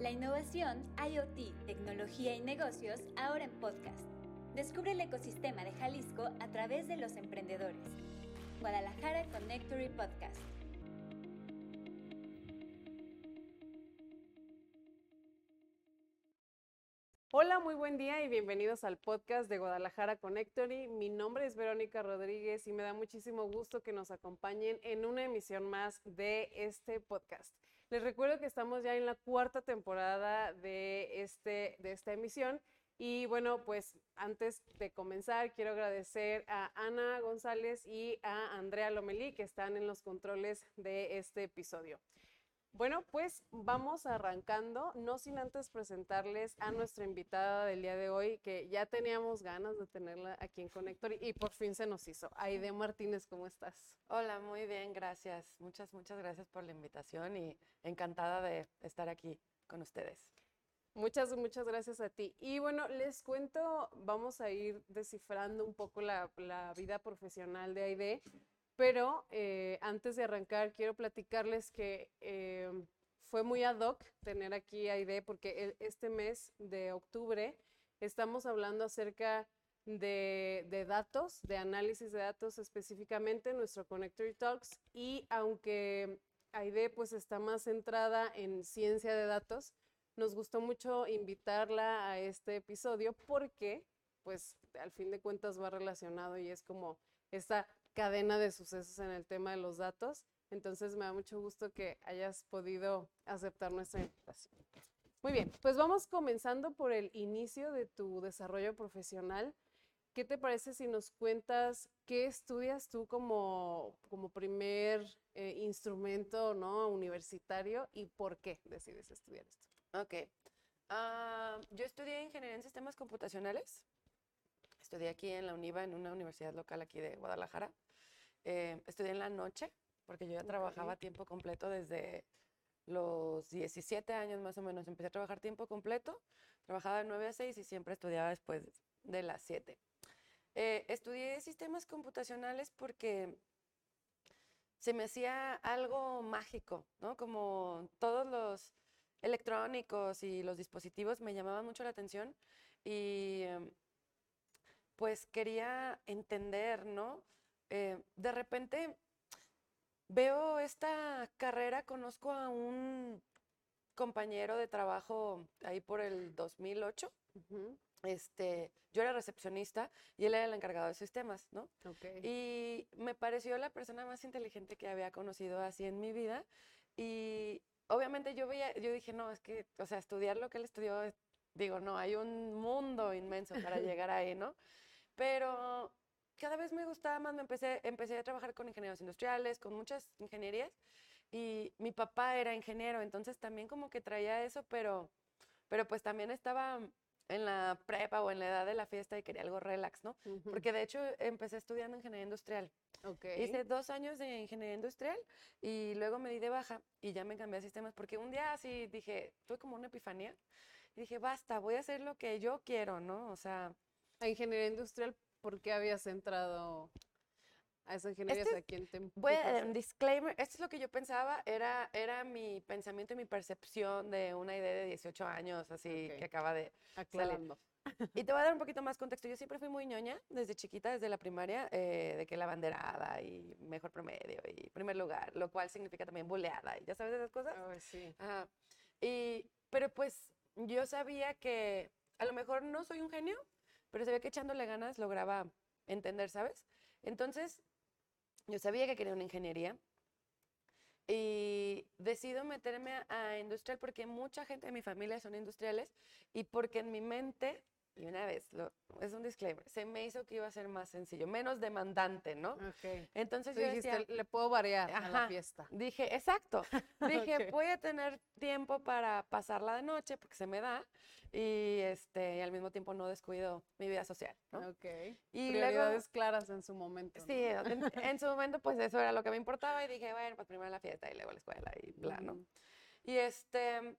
La innovación, IoT, tecnología y negocios ahora en podcast. Descubre el ecosistema de Jalisco a través de los emprendedores. Guadalajara Connectory Podcast. Hola, muy buen día y bienvenidos al podcast de Guadalajara Connectory. Mi nombre es Verónica Rodríguez y me da muchísimo gusto que nos acompañen en una emisión más de este podcast. Les recuerdo que estamos ya en la cuarta temporada de, este, de esta emisión y bueno, pues antes de comenzar, quiero agradecer a Ana González y a Andrea Lomelí que están en los controles de este episodio. Bueno, pues vamos arrancando, no sin antes presentarles a nuestra invitada del día de hoy, que ya teníamos ganas de tenerla aquí en Connector y por fin se nos hizo. Aide Martínez, ¿cómo estás? Hola, muy bien, gracias. Muchas, muchas gracias por la invitación y encantada de estar aquí con ustedes. Muchas, muchas gracias a ti. Y bueno, les cuento, vamos a ir descifrando un poco la, la vida profesional de Aide pero eh, antes de arrancar, quiero platicarles que eh, fue muy ad hoc tener aquí a Aide, porque este mes de octubre estamos hablando acerca de, datos, de análisis de datos específicamente, nuestro Connectory Talks, y aunque Aide pues está más centrada en ciencia de datos, nos gustó mucho invitarla a este episodio porque pues al fin de cuentas va relacionado y es como esta cadena de sucesos en el tema de los datos. Entonces me da mucho gusto que hayas podido aceptar nuestra invitación. Muy bien, pues vamos comenzando por el inicio de tu desarrollo profesional. ¿Qué te parece si nos cuentas qué estudias tú como, como primer eh, instrumento ¿no? universitario y por qué decides estudiar esto? Ok. Ah, yo estudié ingeniería en sistemas computacionales. Estudié aquí en la UNIVA, en una universidad local aquí de Guadalajara. Eh, estudié en la noche, porque yo ya trabajaba tiempo completo desde los 17 años más o menos. Empecé a trabajar tiempo completo, trabajaba de 9 a 6 y siempre estudiaba después de las 7. Eh, estudié sistemas computacionales porque se me hacía algo mágico, ¿no? Como todos los electrónicos y los dispositivos me llamaban mucho la atención y em, pues quería entender, ¿no? Eh, de repente veo esta carrera, conozco a un compañero de trabajo ahí por el 2008. Este, yo era recepcionista y él era el encargado de sistemas, ¿no? Y me pareció la persona más inteligente que había conocido así en mi vida. Y obviamente yo veía, yo dije, no, es que, o sea, estudiar lo que él estudió, digo, no, hay un mundo inmenso para llegar ahí, ¿no? Pero cada vez me gustaba más, me empecé, empecé a trabajar con ingenieros industriales, con muchas ingenierías, y mi papá era ingeniero, entonces también como que traía eso, pero, pero pues también estaba en la prepa o en la edad de la fiesta y quería algo relax, ¿no? Porque de hecho empecé estudiando ingeniería industrial. Okay. Hice dos años de ingeniería industrial y luego me di de baja y ya me cambié a sistemas porque un día así dije, tuve como una epifanía y dije, basta, voy a hacer lo que yo quiero, ¿no? O sea... A ingeniería industrial ¿por qué habías entrado a esa ingeniería? Este, ¿A quién te un disclaimer, esto es lo que yo pensaba, era, era mi pensamiento y mi percepción de una idea de 18 años, así que acaba de Aclarando. Y te voy a dar un poquito más contexto. Yo siempre fui muy ñoña desde chiquita, desde la primaria, eh, de que la banderada y mejor promedio y primer lugar, lo cual significa también boleada y ya sabes esas cosas. Oh, sí. Y, pero pues yo sabía que a lo mejor no soy un genio, pero se ve que echándole ganas lograba entender, ¿sabes? Entonces, yo sabía que quería una ingeniería y decido meterme a, industrial porque mucha gente de mi familia son industriales y porque en mi mente y una vez, lo, es un disclaimer, se me hizo que iba a ser más sencillo, menos demandante, ¿no? Ok. Entonces yo dijiste, le puedo variar a la fiesta. Dije, exacto. Dije, voy a tener tiempo para pasarla de noche porque se me da y, este, y al mismo tiempo no descuido mi vida social, ¿no? Ok. Y Prioridades claras en su momento. Sí, en, su momento pues eso era lo que me importaba y dije, bueno, pues primero la fiesta y luego la escuela y bla, ¿no? Y este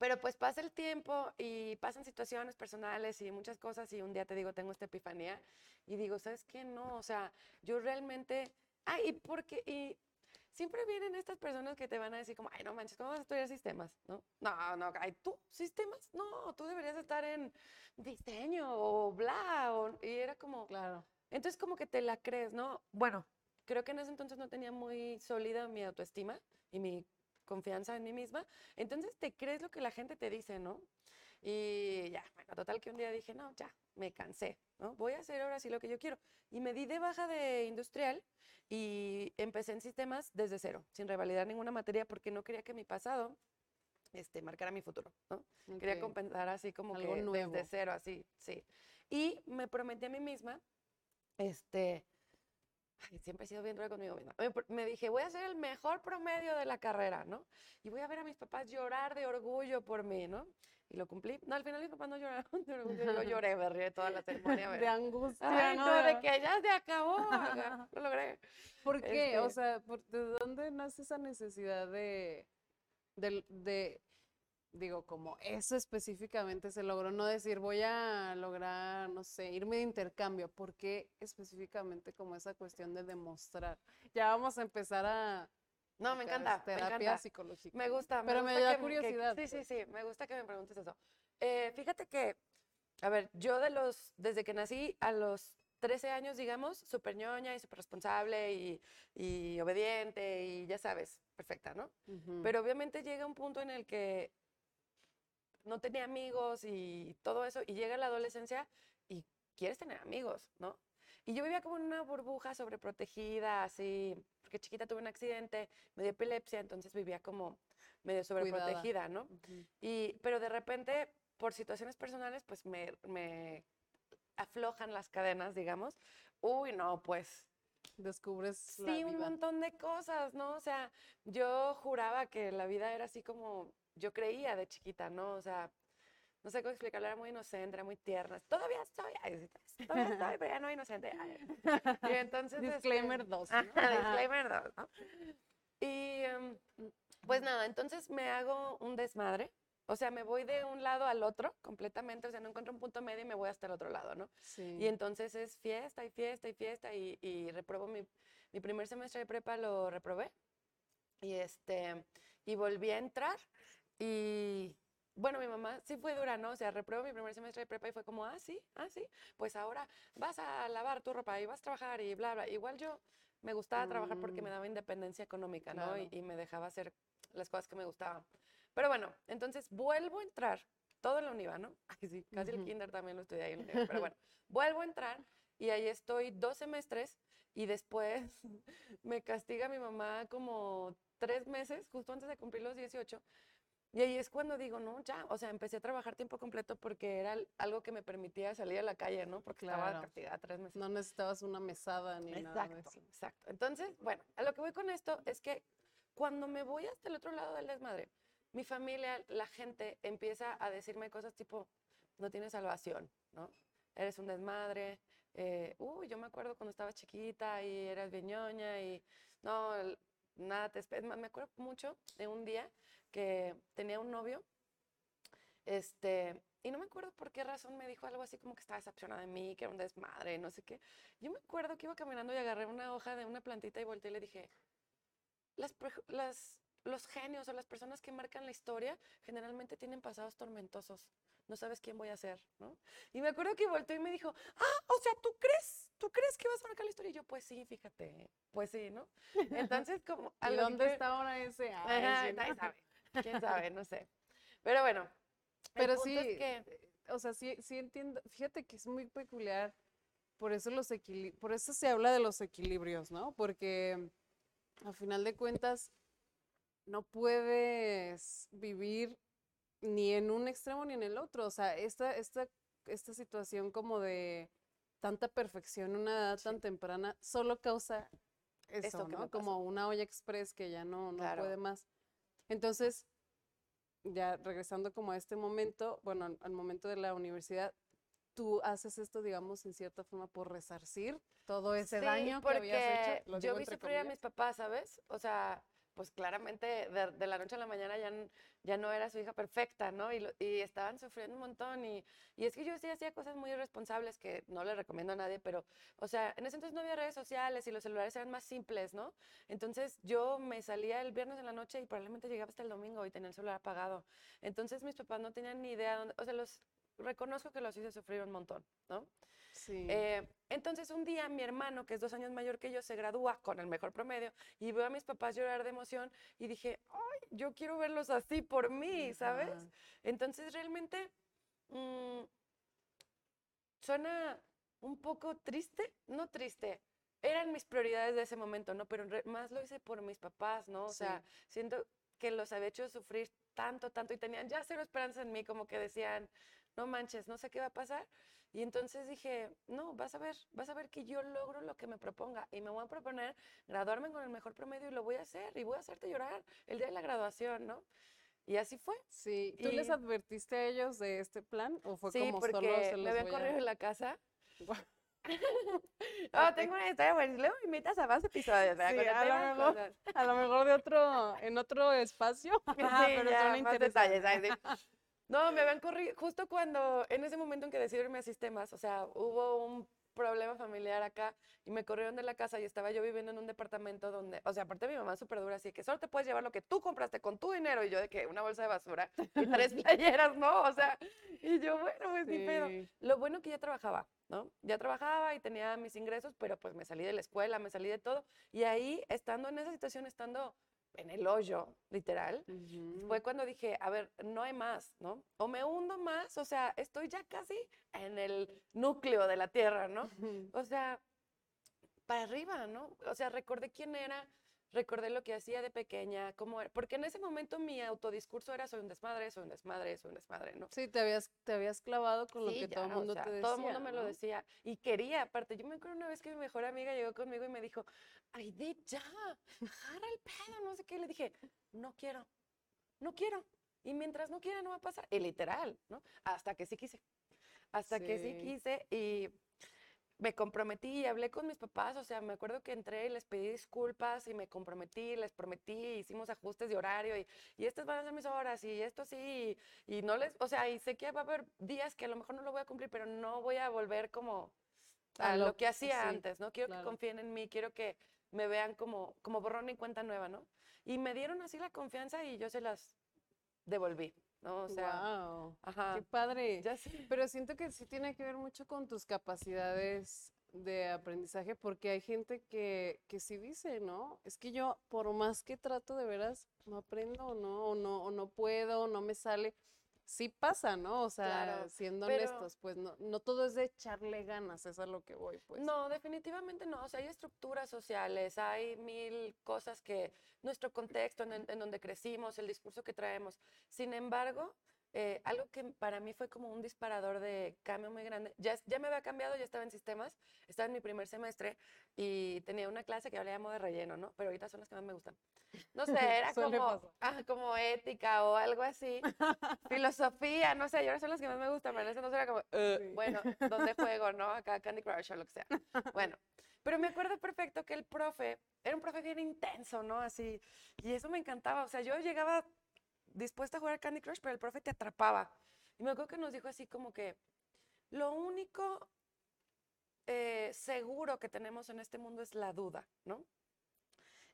pero pues pasa el tiempo y pasan situaciones personales y muchas cosas y un día te digo, tengo esta epifanía y digo, ¿sabes qué? No, o sea, yo realmente, ay, y porque, y siempre vienen estas personas que te van a decir como, ay, no manches, ¿cómo vas a estudiar sistemas? ¿No? No, no, ay, ¿tú sistemas? No, tú deberías estar en diseño o bla, o- y era como, Claro. entonces como que te la crees, ¿no? Bueno, creo que en ese entonces no tenía muy sólida mi autoestima y mi confianza en mí misma, entonces te crees lo que la gente te dice, ¿no? Y ya, bueno, total que un día dije, no, ya, me cansé, ¿no? Voy a hacer ahora sí lo que yo quiero. Y me di de baja de industrial y empecé en sistemas desde cero, sin revalidar ninguna materia porque no quería que mi pasado este, marcara mi futuro, ¿no? Quería Ok. compensar así como Algo que nuevo. desde cero, así, sí. Y me prometí a mí misma, este, ay, siempre he sido bien ruda conmigo misma. Me, me dije, voy a hacer el mejor promedio de la carrera, ¿no? Y voy a ver a mis papás llorar de orgullo por mí, ¿no? Y lo cumplí. No, al final mis papás no lloraron de orgullo, yo lloré, me ríe toda la ceremonia. De angustia, Ay, ¿no? no, de que ya se acabó, ajá, lo logré. ¿Por qué? O Este- sea, ¿por- ¿de dónde nace esa necesidad de, del- de, digo, como eso específicamente se logró? No decir, voy a lograr, no sé, irme de intercambio. ¿Por qué específicamente como esa cuestión de demostrar? Ya vamos a empezar a... No, me encanta, me Terapia encanta. psicológica. Me gusta, Pero me da que que- curiosidad, sí, sí, pues. sí, me gusta que me preguntes eso. Eh, fíjate que, a ver, yo de los, desde que nací a los 13 años, digamos, súper ñoña y súper responsable y, y obediente y ya sabes, perfecta, ¿no? Ujú. Pero obviamente llega un punto en el que no tenía amigos y todo eso, y llega la adolescencia y quieres tener amigos, ¿no? Y yo vivía como en una burbuja sobreprotegida, así, porque chiquita tuve un accidente, me dio epilepsia, entonces vivía como medio Cuidada. sobreprotegida, ¿no? Y, pero de repente, por situaciones personales, pues me, me aflojan las cadenas, digamos. Uy, no, pues Descubres la Sí, un montón de cosas, ¿no? O sea, yo juraba que la vida era así como yo creía de chiquita, ¿no? O sea, no sé cómo explicarlo, era muy inocente, era muy tierna. Todavía sí, todavía estoy, pero ya no inocente. Y entonces, este, Disclaimer dos, ¿no? ajá, disclaimer dos, ¿no? Y em, pues nada, entonces me hago un desmadre. O sea, me voy de un lado al otro completamente, o sea, no encuentro un punto medio y me voy hasta el otro lado, ¿no? Sí. Y entonces es fiesta y fiesta y fiesta y, y repruebo mi, mi primer semestre de prepa, lo reprobé. Y, este, y volví a entrar y bueno, mi mamá sí fue dura, ¿no? O sea, repruebo mi primer semestre de prepa y fue como, ah, sí, ah, sí, pues ahora vas a lavar tu ropa y vas a trabajar y bla, bla. Igual yo me gustaba trabajar porque me Mm. daba independencia económica, ¿no? Y, Claro. y me dejaba hacer las cosas que me gustaban. Pero bueno, entonces vuelvo a entrar, todo en la UNIVA, ¿no? Ay, sí, casi el Ujú. kinder también lo estudié ahí en UNIVA, pero bueno, vuelvo a entrar y ahí estoy dos semestres y después me castiga mi mamá como tres meses, justo antes de cumplir los 18. Y ahí es cuando digo, no, ya, o sea, empecé a trabajar tiempo completo porque era al- algo que me permitía salir a la calle, ¿no? Porque estaba Claro. castigada tres meses. No necesitabas una mesada ni nada de Exacto, exacto. Entonces, bueno, a lo que voy con esto es que cuando me voy hasta el otro lado del desmadre, mi familia, la gente empieza a decirme cosas tipo, no tienes salvación, ¿no? Eres un desmadre. eh, uy, yo me acuerdo cuando estaba chiquita y eras bien ñoña y no, nada te Me acuerdo mucho de un día que tenía un novio, este, y no me acuerdo por qué razón me dijo algo así como que estaba decepcionada de mí, que era un desmadre, no sé qué. Yo me acuerdo que iba caminando y agarré una hoja de una plantita y volteé y le dije, las, las, los genios o las personas que marcan la historia generalmente tienen pasados tormentosos. No sabes quién voy a ser, ¿no? Y me acuerdo que volteó y me dijo, ah, o sea, ¿tú crees? ¿Tú crees que vas a marcar la historia? Y yo, pues sí, fíjate, pues sí, ¿no? Entonces, como... a ¿Y lo que dónde está ahora ese? Ajá, nadie sabe. ¿Quién sabe? No sé. Pero bueno. el Pero punto sí, es que- o sea, sí, sí entiendo. Fíjate que es muy peculiar. Por eso los por eso se habla de los equilibrios, ¿no? Porque a final de cuentas no puedes vivir ni en un extremo ni en el otro. O sea, esta, esta, esta situación como de tanta perfección en una edad tan temprana solo causa eso, pasa. Como una olla express que ya no, no Claro. puede más. Entonces, ya regresando como a este momento, bueno, al, al momento de la universidad, tú haces esto, digamos, en cierta forma por resarcir todo ese Sí, daño que habías hecho. lo yo vi sufrir a mis papás, ¿sabes? O sea, pues claramente de, la noche a la mañana ya, ya no era su hija perfecta, ¿no? Y, y estaban sufriendo un montón. Y, y es que yo sí hacía cosas muy irresponsables que no le recomiendo a nadie, pero, o sea, en ese entonces no había redes sociales y los celulares eran más simples, ¿no? Entonces yo me salía el viernes en la noche y probablemente llegaba hasta el domingo y tenía el celular apagado. Entonces mis papás no tenían ni idea dónde, o sea, los reconozco que los hice sufrir un montón, ¿no? Sí. Eh, entonces un día mi hermano, que es dos años mayor que yo, se gradúa con el mejor promedio y veo a mis papás llorar de emoción y dije, ay, yo quiero verlos así por mí, ¿sabes? Ajá. Entonces realmente mm, suena un poco triste, no triste. Eran mis prioridades de ese momento, ¿no? Pero más lo hice por mis papás, ¿no? O Sí. sea, siento que los había hecho sufrir tanto, tanto y tenían ya cero esperanza en mí, como que decían, no manches, no sé qué va a pasar. Y entonces dije, no, vas a ver, vas a ver que yo logro lo que me proponga y me voy a proponer graduarme con el mejor promedio y lo voy a hacer y voy a hacerte llorar el día de la graduación, ¿no? Y así fue. Sí, ¿tú les y- advertiste a ellos de este plan o fue Sí, como solo porque se me los habían voy a- corrido en la casa. Oh, tengo una historia buena. Luego me invitas a más episodios. Sí, a lo mejor. A lo mejor de otro, en otro espacio, Ajá, Sí, pero ya, suena más detalles, ay, sí. No, me habían corrido justo cuando, en ese momento en que decidí irme a sistemas, o sea, hubo un problema familiar acá y me corrieron de la casa y estaba yo viviendo en un departamento donde, o sea, aparte mi mamá es súper dura, así que solo te puedes llevar lo que tú compraste con tu dinero y yo de que una bolsa de basura y tres playeras, ¿no? O sea, y yo, bueno, pues ni pedo. Sí. Lo bueno que ya trabajaba, ¿no? Ya trabajaba y tenía mis ingresos, pero pues me salí de la escuela, me salí de todo. Y ahí, estando en esa situación, estando en el hoyo, literal, Ujú. fue cuando dije, a ver, no hay más, ¿no? O me hundo más, o sea, estoy ya casi en el núcleo de la tierra, ¿no? O sea, para arriba, ¿no? O sea, recordé quién era, recordé lo que hacía de pequeña, cómo era, porque en ese momento mi autodiscurso era soy un desmadre, soy un desmadre, soy un desmadre, ¿no? Sí, te habías, te habías clavado con lo que ya, todo el o mundo sea, te decía. Todo el mundo me lo decía y quería, aparte. Yo me acuerdo una vez que mi mejor amiga llegó conmigo y me dijo, Aide, ya, jara el pedo, no sé qué. Le dije, no quiero, no quiero. Y mientras no quiera, no va a pasar. Y literal, ¿no? Hasta que sí quise. Hasta que sí Sí. quise y me comprometí y hablé con mis papás, o sea, me acuerdo que entré y les pedí disculpas y me comprometí, les prometí, hicimos ajustes de horario y, y estas van a ser mis horas y esto sí, y, y no les, o sea, y sé que va a haber días que a lo mejor no lo voy a cumplir, pero no voy a volver como A a lo- lo que hacía sí, antes, ¿no? Quiero claro. que confíen en mí, quiero que me vean como, como borrón y cuenta nueva, ¿no? Y me dieron así la confianza y yo se las devolví, ¿no? O sea, Guau, ajá, qué padre. ya sé. Pero siento que sí tiene que ver mucho con tus capacidades de aprendizaje, porque hay gente que, que sí dice, ¿no? Es que yo, por más que trato de veras, no aprendo o no, o no, o no puedo, no me sale. Sí pasa, ¿no? O sea, Claro, siendo pero- honestos, pues no, no todo es de echarle ganas, eso es a lo que voy, pues. No, definitivamente no. O sea, hay estructuras sociales, hay mil cosas que nuestro contexto en, en donde crecimos, el discurso que traemos. Sin embargo, eh, algo que para mí fue como un disparador de cambio muy grande. Ya, ya me había cambiado, ya estaba en sistemas, estaba en mi primer semestre y tenía una clase que llamo de relleno, ¿no? Pero ahorita son las que más me gustan. No sé, era como, ah, como ética o algo así. Filosofía, no sé, y ahora son las que más me gustan, pero en ese entonces era como, "Eh, Sí. bueno, ¿dónde juego, no? Acá Candy Crush o lo que sea. Bueno, pero me acuerdo perfecto que el profe, era un profe bien intenso, ¿no? Así, y eso me encantaba. O sea, yo llegaba dispuesta a jugar Candy Crush, pero el profe te atrapaba. Y me acuerdo que nos dijo así como que lo único eh, seguro que tenemos en este mundo es la duda, ¿no?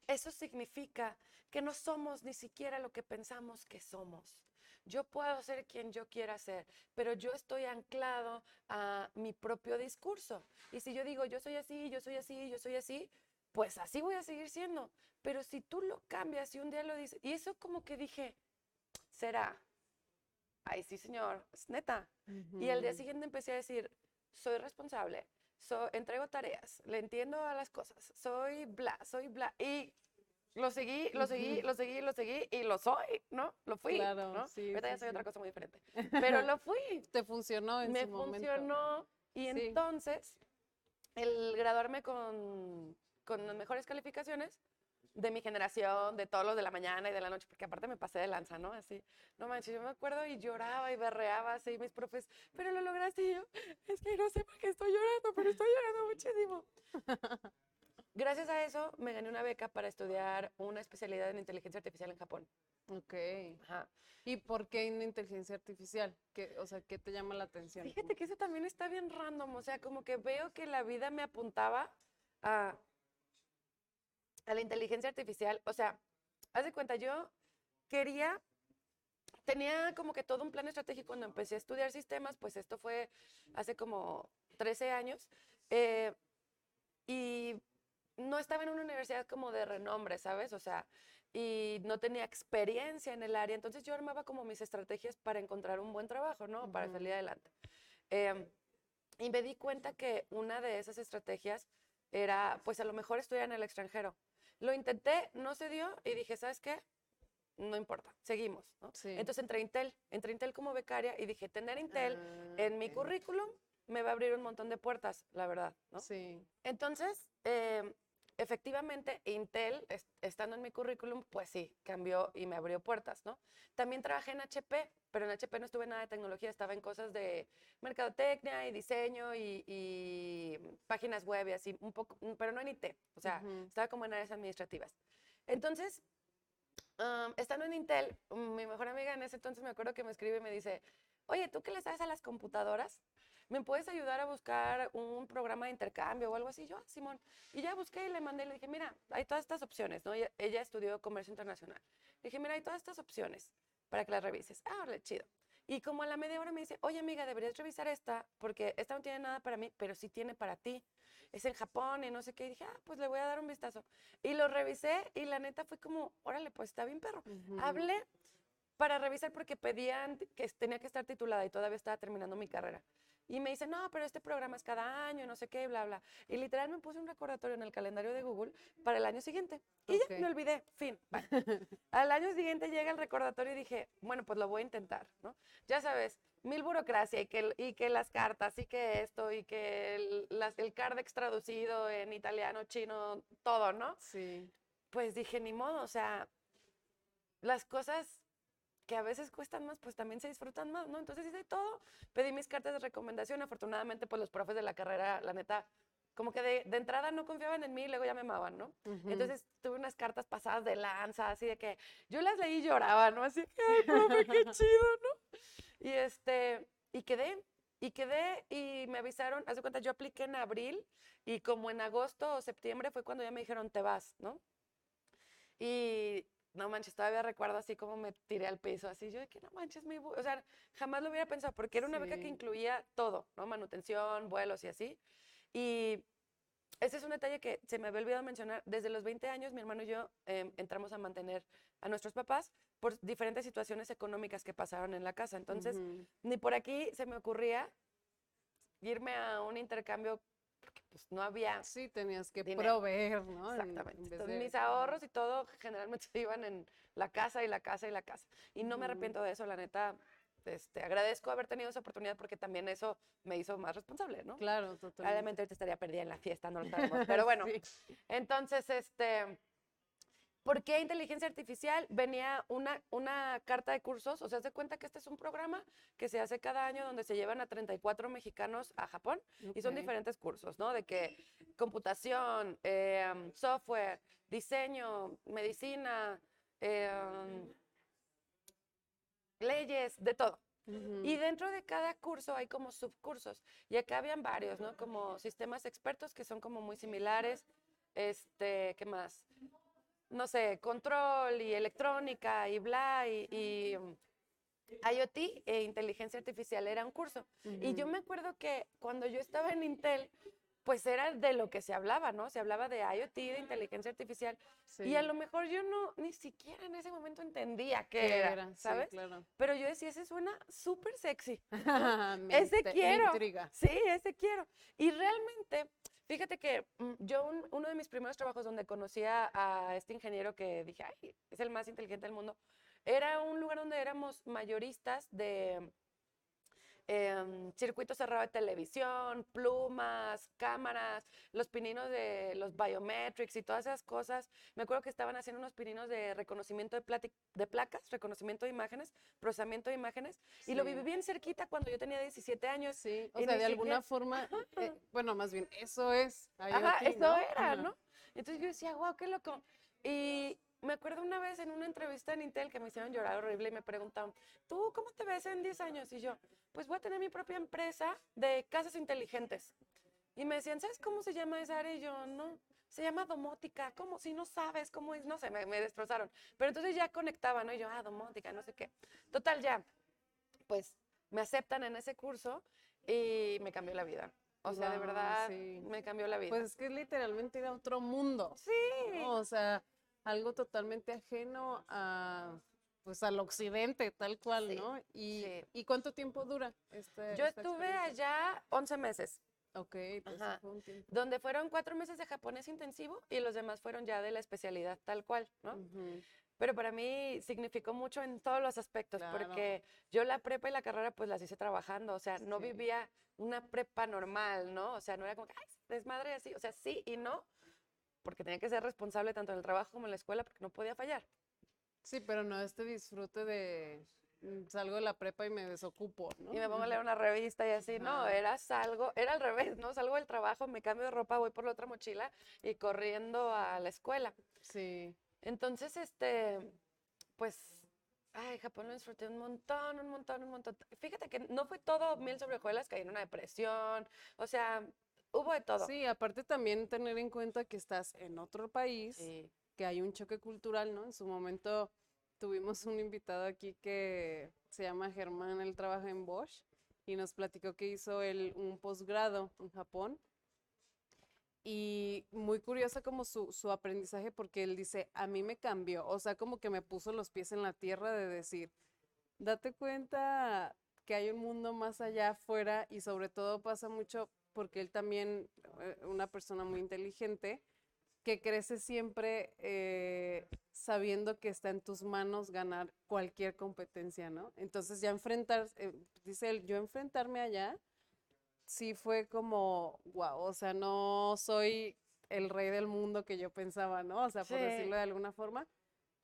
Eso significa que no somos ni siquiera lo que pensamos que somos. Yo puedo ser quien yo quiera ser, pero yo estoy anclado a mi propio discurso. Y si yo digo, yo soy así, yo soy así, yo soy así, pues así voy a seguir siendo. Pero si tú lo cambias y un día lo dices, y eso como que dije, será, ay sí señor, es neta. Y al día siguiente empecé a decir, soy responsable, so- entrego tareas, le entiendo a las cosas, soy bla, soy bla. Y lo seguí, lo seguí, lo seguí, lo seguí y lo soy, ¿no? Lo fui, Claro, ¿no? sí, Ahorita ya sí, soy otra sí. cosa muy diferente. Pero lo fui, Te funcionó en me su momento. funcionó. Y entonces, el graduarme con, con las mejores calificaciones de mi generación, de todos los de la mañana y de la noche, porque aparte me pasé de lanza, ¿no? Así, no manches, yo me acuerdo y lloraba y berreaba así, mis profes, pero lo lograste y yo, es que no sé por qué estoy llorando, pero estoy llorando muchísimo. gracias a eso me gané una beca para estudiar una especialidad en inteligencia artificial en Japón. Ok. Ajá. ¿Y por qué en inteligencia artificial? ¿Qué, o sea, ¿qué te llama la atención? Fíjate que eso también está bien random, o sea, como que veo que la vida me apuntaba a, a la inteligencia artificial. O sea, haz de cuenta, yo quería, tenía como que todo un plan estratégico cuando empecé a estudiar sistemas, pues esto fue hace como 13 años, eh, y no estaba en una universidad como de renombre, ¿sabes? O sea, y no tenía experiencia en el área, entonces yo armaba como mis estrategias para encontrar un buen trabajo, ¿no? Para salir adelante. Em, y me di cuenta que una de esas estrategias era, pues a lo mejor estudiar en el extranjero. Lo intenté, no se dio y dije, ¿sabes qué? No importa, seguimos, ¿no? Sí. Entonces entré a Intel, entré a Intel como becaria y dije, tener Intel Ah, en mi currículum me va a abrir un montón de puertas, la verdad, ¿no? Sí. Entonces, eh, efectivamente, Intel, es- estando en mi currículum, pues sí, cambió y me abrió puertas, ¿no? También trabajé en HP, pero en HP no estuve nada de tecnología, estaba en cosas de mercadotecnia y diseño y, y páginas web y así, un poco, mm, pero no en IT, o sea, Ujú. estaba como en áreas administrativas. Entonces, estando en Intel, mi mejor amiga en ese entonces me acuerdo que me escribe y me dice, oye, ¿tú qué le sabes a las computadoras? ¿Me puedes ayudar a buscar un programa de intercambio o algo así? Yo, "Ah, Simón. Y ya busqué y le mandé y le dije, mira, hay todas estas opciones, ¿no? Ella, ella estudió comercio internacional. Le dije, mira, hay todas estas opciones para que las revises. Ah, órale, chido. Y como a la media hora me dice, oye amiga, deberías revisar esta porque esta no tiene nada para mí, pero sí tiene para ti. Es en Japón y no sé qué. Y dije, ah, pues le voy a dar un vistazo. Y lo revisé y la neta fue como, órale, pues está bien perro. Ujú. Hablé para revisar porque pedían que tenía que estar titulada y todavía estaba terminando mi carrera. Y me dice, no, pero este programa es cada año, no sé qué, bla, bla. Y literal me puse un recordatorio en el calendario de Google para el año siguiente. Y Ok. ya me olvidé, fin. bye. Al año siguiente llega el recordatorio y dije, bueno, pues lo voy a intentar, ¿no? Ya sabes, mil burocracia y que, y que las cartas y que esto y que el, las- el cardex traducido en italiano, chino, todo, ¿no? Sí. pues dije, ni modo, o sea, las cosas que a veces cuestan más, pues también se disfrutan más, ¿no? Entonces hice todo, pedí mis cartas de recomendación, afortunadamente, pues los profes de la carrera, la neta, como que de, de entrada no confiaban en mí y luego ya me amaban, ¿no? Entonces tuve unas cartas pasadas de lanza, así de que yo las leí y lloraba, ¿no? Así que, ay, profe, qué chido, ¿no? Y este, y quedé, y quedé y me avisaron, haz de cuenta, yo apliqué en abril y como en agosto o septiembre fue cuando ya me dijeron, te vas, ¿no? Y no manches, todavía recuerdo así como me tiré al piso, así yo de que no manches, mi bu-". o sea, jamás lo hubiera pensado porque era una beca que incluía todo, ¿no? Manutención, vuelos y así. Y ese es un detalle que se me había olvidado mencionar. Desde los 20 años, mi hermano y yo em, entramos a mantener a nuestros papás por diferentes situaciones económicas que pasaron en la casa. Entonces, ni por aquí se me ocurría irme a un intercambio porque pues no había Sí, tenías que Dinero. proveer, ¿no? En- Exactamente. en Entonces, de- mis ahorros y todo generalmente se iban en la casa y la casa y la casa. Y no me arrepiento de eso, la neta. Este, agradezco haber tenido esa oportunidad porque también eso me hizo más responsable, ¿no? Claro, totalmente. Probablemente ahorita estaría perdida en la fiesta, no lo sabemos. Pero bueno, Sí. entonces, este, ¿por qué inteligencia artificial? Venía una, una carta de cursos, o sea, se cuenta que este es un programa que se hace cada año donde se llevan a 34 mexicanos a Japón y son diferentes cursos, ¿no? De que computación, em, software, diseño, medicina, em, leyes, de todo. Y dentro de cada curso hay como subcursos. Y acá habían varios, ¿no? Como sistemas expertos que son como muy similares. Este, ¿qué más? No sé, control y electrónica y bla, y, y, mm, IoT e inteligencia artificial era un curso. Y yo me acuerdo que cuando yo estaba en Intel, pues era de lo que se hablaba, ¿no? Se hablaba de IoT, de inteligencia artificial. Y a lo mejor yo no, ni siquiera en ese momento entendía qué, ¿Qué era, era? Sí, ¿sabes? claro. Pero yo decía, ese suena súper sexy. Ese quiero. intriga. Sí, ese quiero. Y realmente, fíjate que mm, yo, un- uno de mis primeros trabajos donde conocía a este ingeniero que dije, ay, es el más inteligente del mundo, era un lugar donde éramos mayoristas de em, circuito cerrado de televisión, plumas, cámaras, los pininos de los biometrics y todas esas cosas. Me acuerdo que estaban haciendo unos pininos de reconocimiento de, de placas, reconocimiento de imágenes, procesamiento de imágenes, y lo viví bien cerquita cuando yo tenía 17 años. Sí, o sea, de alguna forma, eh, bueno, más bien, eso es. Ajá, eso ¿no? era, Ajá. ¿no? Entonces yo decía, wow, qué loco. Y me acuerdo una vez en una entrevista en Intel que me hicieron llorar horrible y me preguntaban, ¿tú cómo te ves en 10 años? Y yo, pues voy a tener mi propia empresa de casas inteligentes. Y me decían, ¿sabes cómo se llama esa área? Y yo, no, se llama domótica. ¿Cómo? Si no sabes cómo es, no sé, me, me destrozaron. Pero entonces ya conectaba, ¿no? Y yo, ah, domótica, no sé qué. Total, ya, pues me aceptan en ese curso y me cambió la vida. O sea, de verdad, sí. me cambió la vida. Pues es que es literalmente ir a otro mundo. sí. ¿no? O sea, algo totalmente ajeno a, pues, al occidente, tal cual, Sí, ¿no? Y, sí. ¿y cuánto tiempo dura este, Yo estuve allá 11 meses, Ok, pues fue un tiempo. donde fueron cuatro meses de japonés intensivo y los demás fueron ya de la especialidad tal cual, ¿no? Pero para mí significó mucho en todos los aspectos, Claro. porque yo la prepa y la carrera pues las hice trabajando, o sea, no Sí. vivía una prepa normal, ¿no? O sea, no era como que, ay, desmadre así, o sea, sí y no, porque tenía que ser responsable tanto en el trabajo como en la escuela, porque no podía fallar. Sí, pero no este disfrute de mm, salgo de la prepa y me desocupo, ¿no? Y me pongo a leer una revista y así, no, era salgo, era al revés, ¿no? Salgo del trabajo, me cambio de ropa, voy por la otra mochila y corriendo a la escuela. Sí, Entonces, este, pues, ay, Japón lo disfruté un montón, un montón, un montón. Fíjate que no fue todo miel sobre hojuelas, caí en una depresión, o sea, hubo de todo. sí, aparte también tener en cuenta que estás en otro país, Sí. Que hay un choque cultural, ¿no? En su momento tuvimos un invitado aquí que se llama Germán, él trabaja en Bosch y nos platicó que hizo él un posgrado en Japón. Y muy curiosa como su, su aprendizaje porque él dice, a mí me cambió, o sea, como que me puso los pies en la tierra de decir, date cuenta que hay un mundo más allá afuera y sobre todo pasa mucho porque él también, eh, una persona muy inteligente, que crece siempre eh, sabiendo que está en tus manos ganar cualquier competencia, ¿no? Entonces ya enfrentar, eh, dice él, yo enfrentarme allá, sí fue como, wow, o sea, no soy el rey del mundo que yo pensaba, ¿no? O sea, por Sí. decirlo de alguna forma.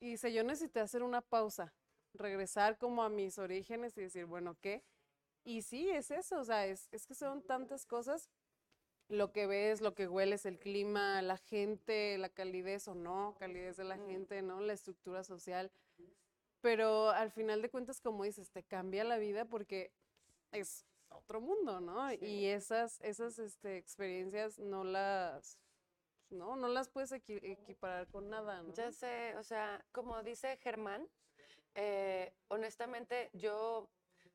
Y dice, yo necesité hacer una pausa, regresar como a mis orígenes y decir, bueno, ¿qué? Y sí, es eso, o sea, es, es que son tantas cosas, lo que ves, lo que hueles, el clima, la gente, la calidez o no, calidez de la gente, ¿no? La estructura social. Pero al final de cuentas, como dices, te cambia la vida porque es otro mundo, ¿no? Sí. Y esas, esas este, experiencias no las, no, no las puedes equi- equiparar con nada, ¿no? Ya sé, o sea, como dice Germán, eh, honestamente yo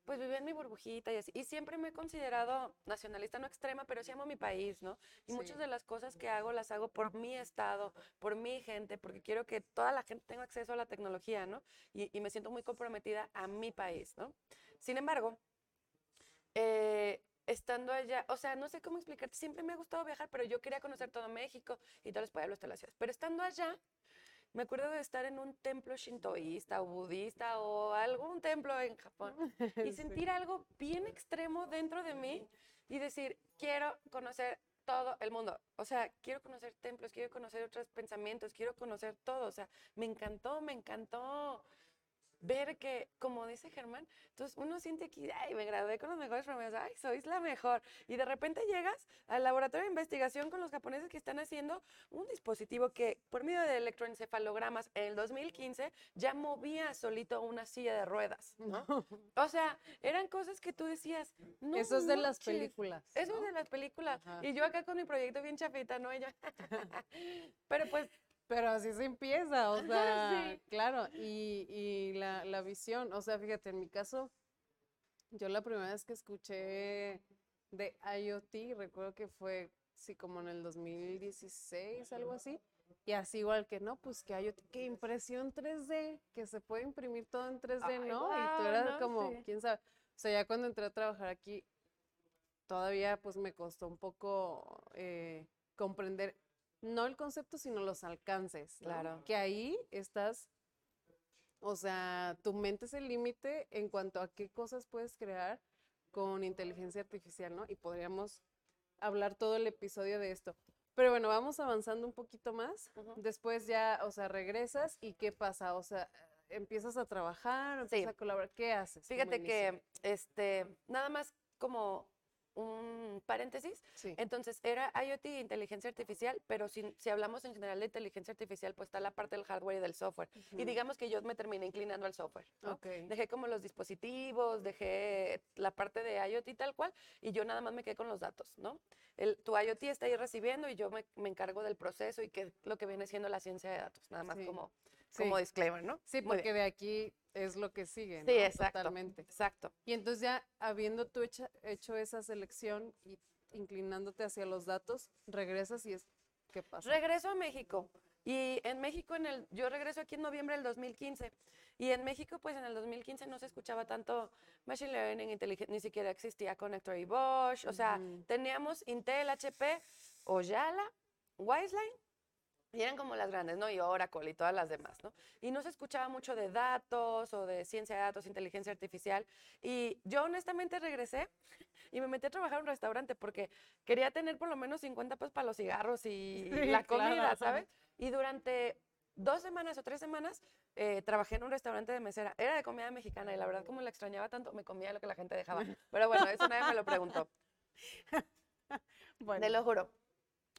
pues vivía en mi burbujita y así, y siempre me he considerado nacionalista, no extrema, pero sí amo mi país, ¿no? Y muchas Sí. de las cosas que hago las hago por mi estado, por mi gente, porque quiero que toda la gente tenga acceso a la tecnología, ¿no? Y, y me siento muy comprometida a mi país, ¿no? Sin embargo, eh, estando allá, o sea, no sé cómo explicarte, siempre me ha gustado viajar, pero yo quería conocer todo México y todos los pueblos, todas las ciudades. Pero estando allá, me acuerdo de estar en un templo shintoísta o budista o algún templo en Japón y Sí. sentir algo bien extremo dentro de mí y decir, quiero conocer todo el mundo. O sea, quiero conocer templos, quiero conocer otros pensamientos, quiero conocer todo. O sea, me encantó, me encantó ver que, como dice Germán, entonces uno siente aquí, ay, me gradué con los mejores promedios, ay, sois la mejor. Y de repente llegas al laboratorio de investigación con los japoneses que están haciendo un dispositivo que por medio de electroencefalogramas en el 2015 ya movía solito una silla de ruedas, ¿no? O sea, eran cosas que tú decías, no Eso es de las manches". películas. Eso es de las películas. Ajá. Y yo acá con mi proyecto bien chafita, ¿no? Y yo, Pero pues, Pero así se empieza, o sea, sí. claro, y, y la, la visión, o sea, fíjate, en mi caso, yo la primera vez que escuché de IoT, recuerdo que fue, sí, como en el 2016, algo así, y así igual que, no, pues que IoT, que impresión 3D, que se puede imprimir todo en 3D, Ay, ¿no? y tú eras no, como, quién sabe, o sea, ya cuando entré a trabajar aquí, todavía pues me costó un poco eh, comprender no el concepto, sino los alcances. Claro. Que ahí estás, o sea, tu mente es el límite en cuanto a qué cosas puedes crear con inteligencia artificial, ¿no? Y podríamos hablar todo el episodio de esto. Pero bueno, vamos avanzando un poquito más. Después ya, o sea, regresas y ¿qué pasa? O sea, empiezas a trabajar, Sí. empiezas a colaborar. ¿Qué haces? fíjate que, este, nada más como un paréntesis. Sí. Entonces, era IoT inteligencia artificial, pero si, si hablamos en general de inteligencia artificial, pues está la parte del hardware y del software. Y Ujú. digamos que yo me terminé inclinando al software. ¿no? Ok. Dejé como los dispositivos, dejé la parte de IoT tal cual, y yo nada más me quedé con los datos, ¿no? El, tu IoT está ahí recibiendo y yo me, me encargo del proceso y que lo que viene siendo la ciencia de datos, nada más Sí. como, Sí. como disclaimer, ¿no? Sí, Muy bien. porque de aquí es lo que sigue, Sí, ¿no? exacto. Totalmente. Exacto. Y entonces ya habiendo tú hecha- hecho esa selección y inclinándote hacia los datos, regresas y es, ¿qué pasa? Regreso a México. Y en México, en el, yo regreso aquí en noviembre del 2015. Y en México, pues en el 2015 no se escuchaba tanto Machine Learning, inteligen- ni siquiera existía Connector y Bosch. O sea, teníamos Intel, HP, Oyala, Wiseline. Y eran como las grandes, ¿no? Y Oracle y todas las demás, ¿no? Y no se escuchaba mucho de datos o de ciencia de datos, inteligencia artificial. Y yo honestamente regresé y me metí a trabajar en un restaurante porque quería tener por lo menos 50 pesos para los cigarros y Sí, la comida, claro. ¿sabes? Y durante dos semanas o tres semanas eh, trabajé en un restaurante de mesera. Era de comida mexicana y la verdad como la extrañaba tanto, me comía lo que la gente dejaba. Pero bueno, eso nadie me lo preguntó. Bueno, Te lo juro.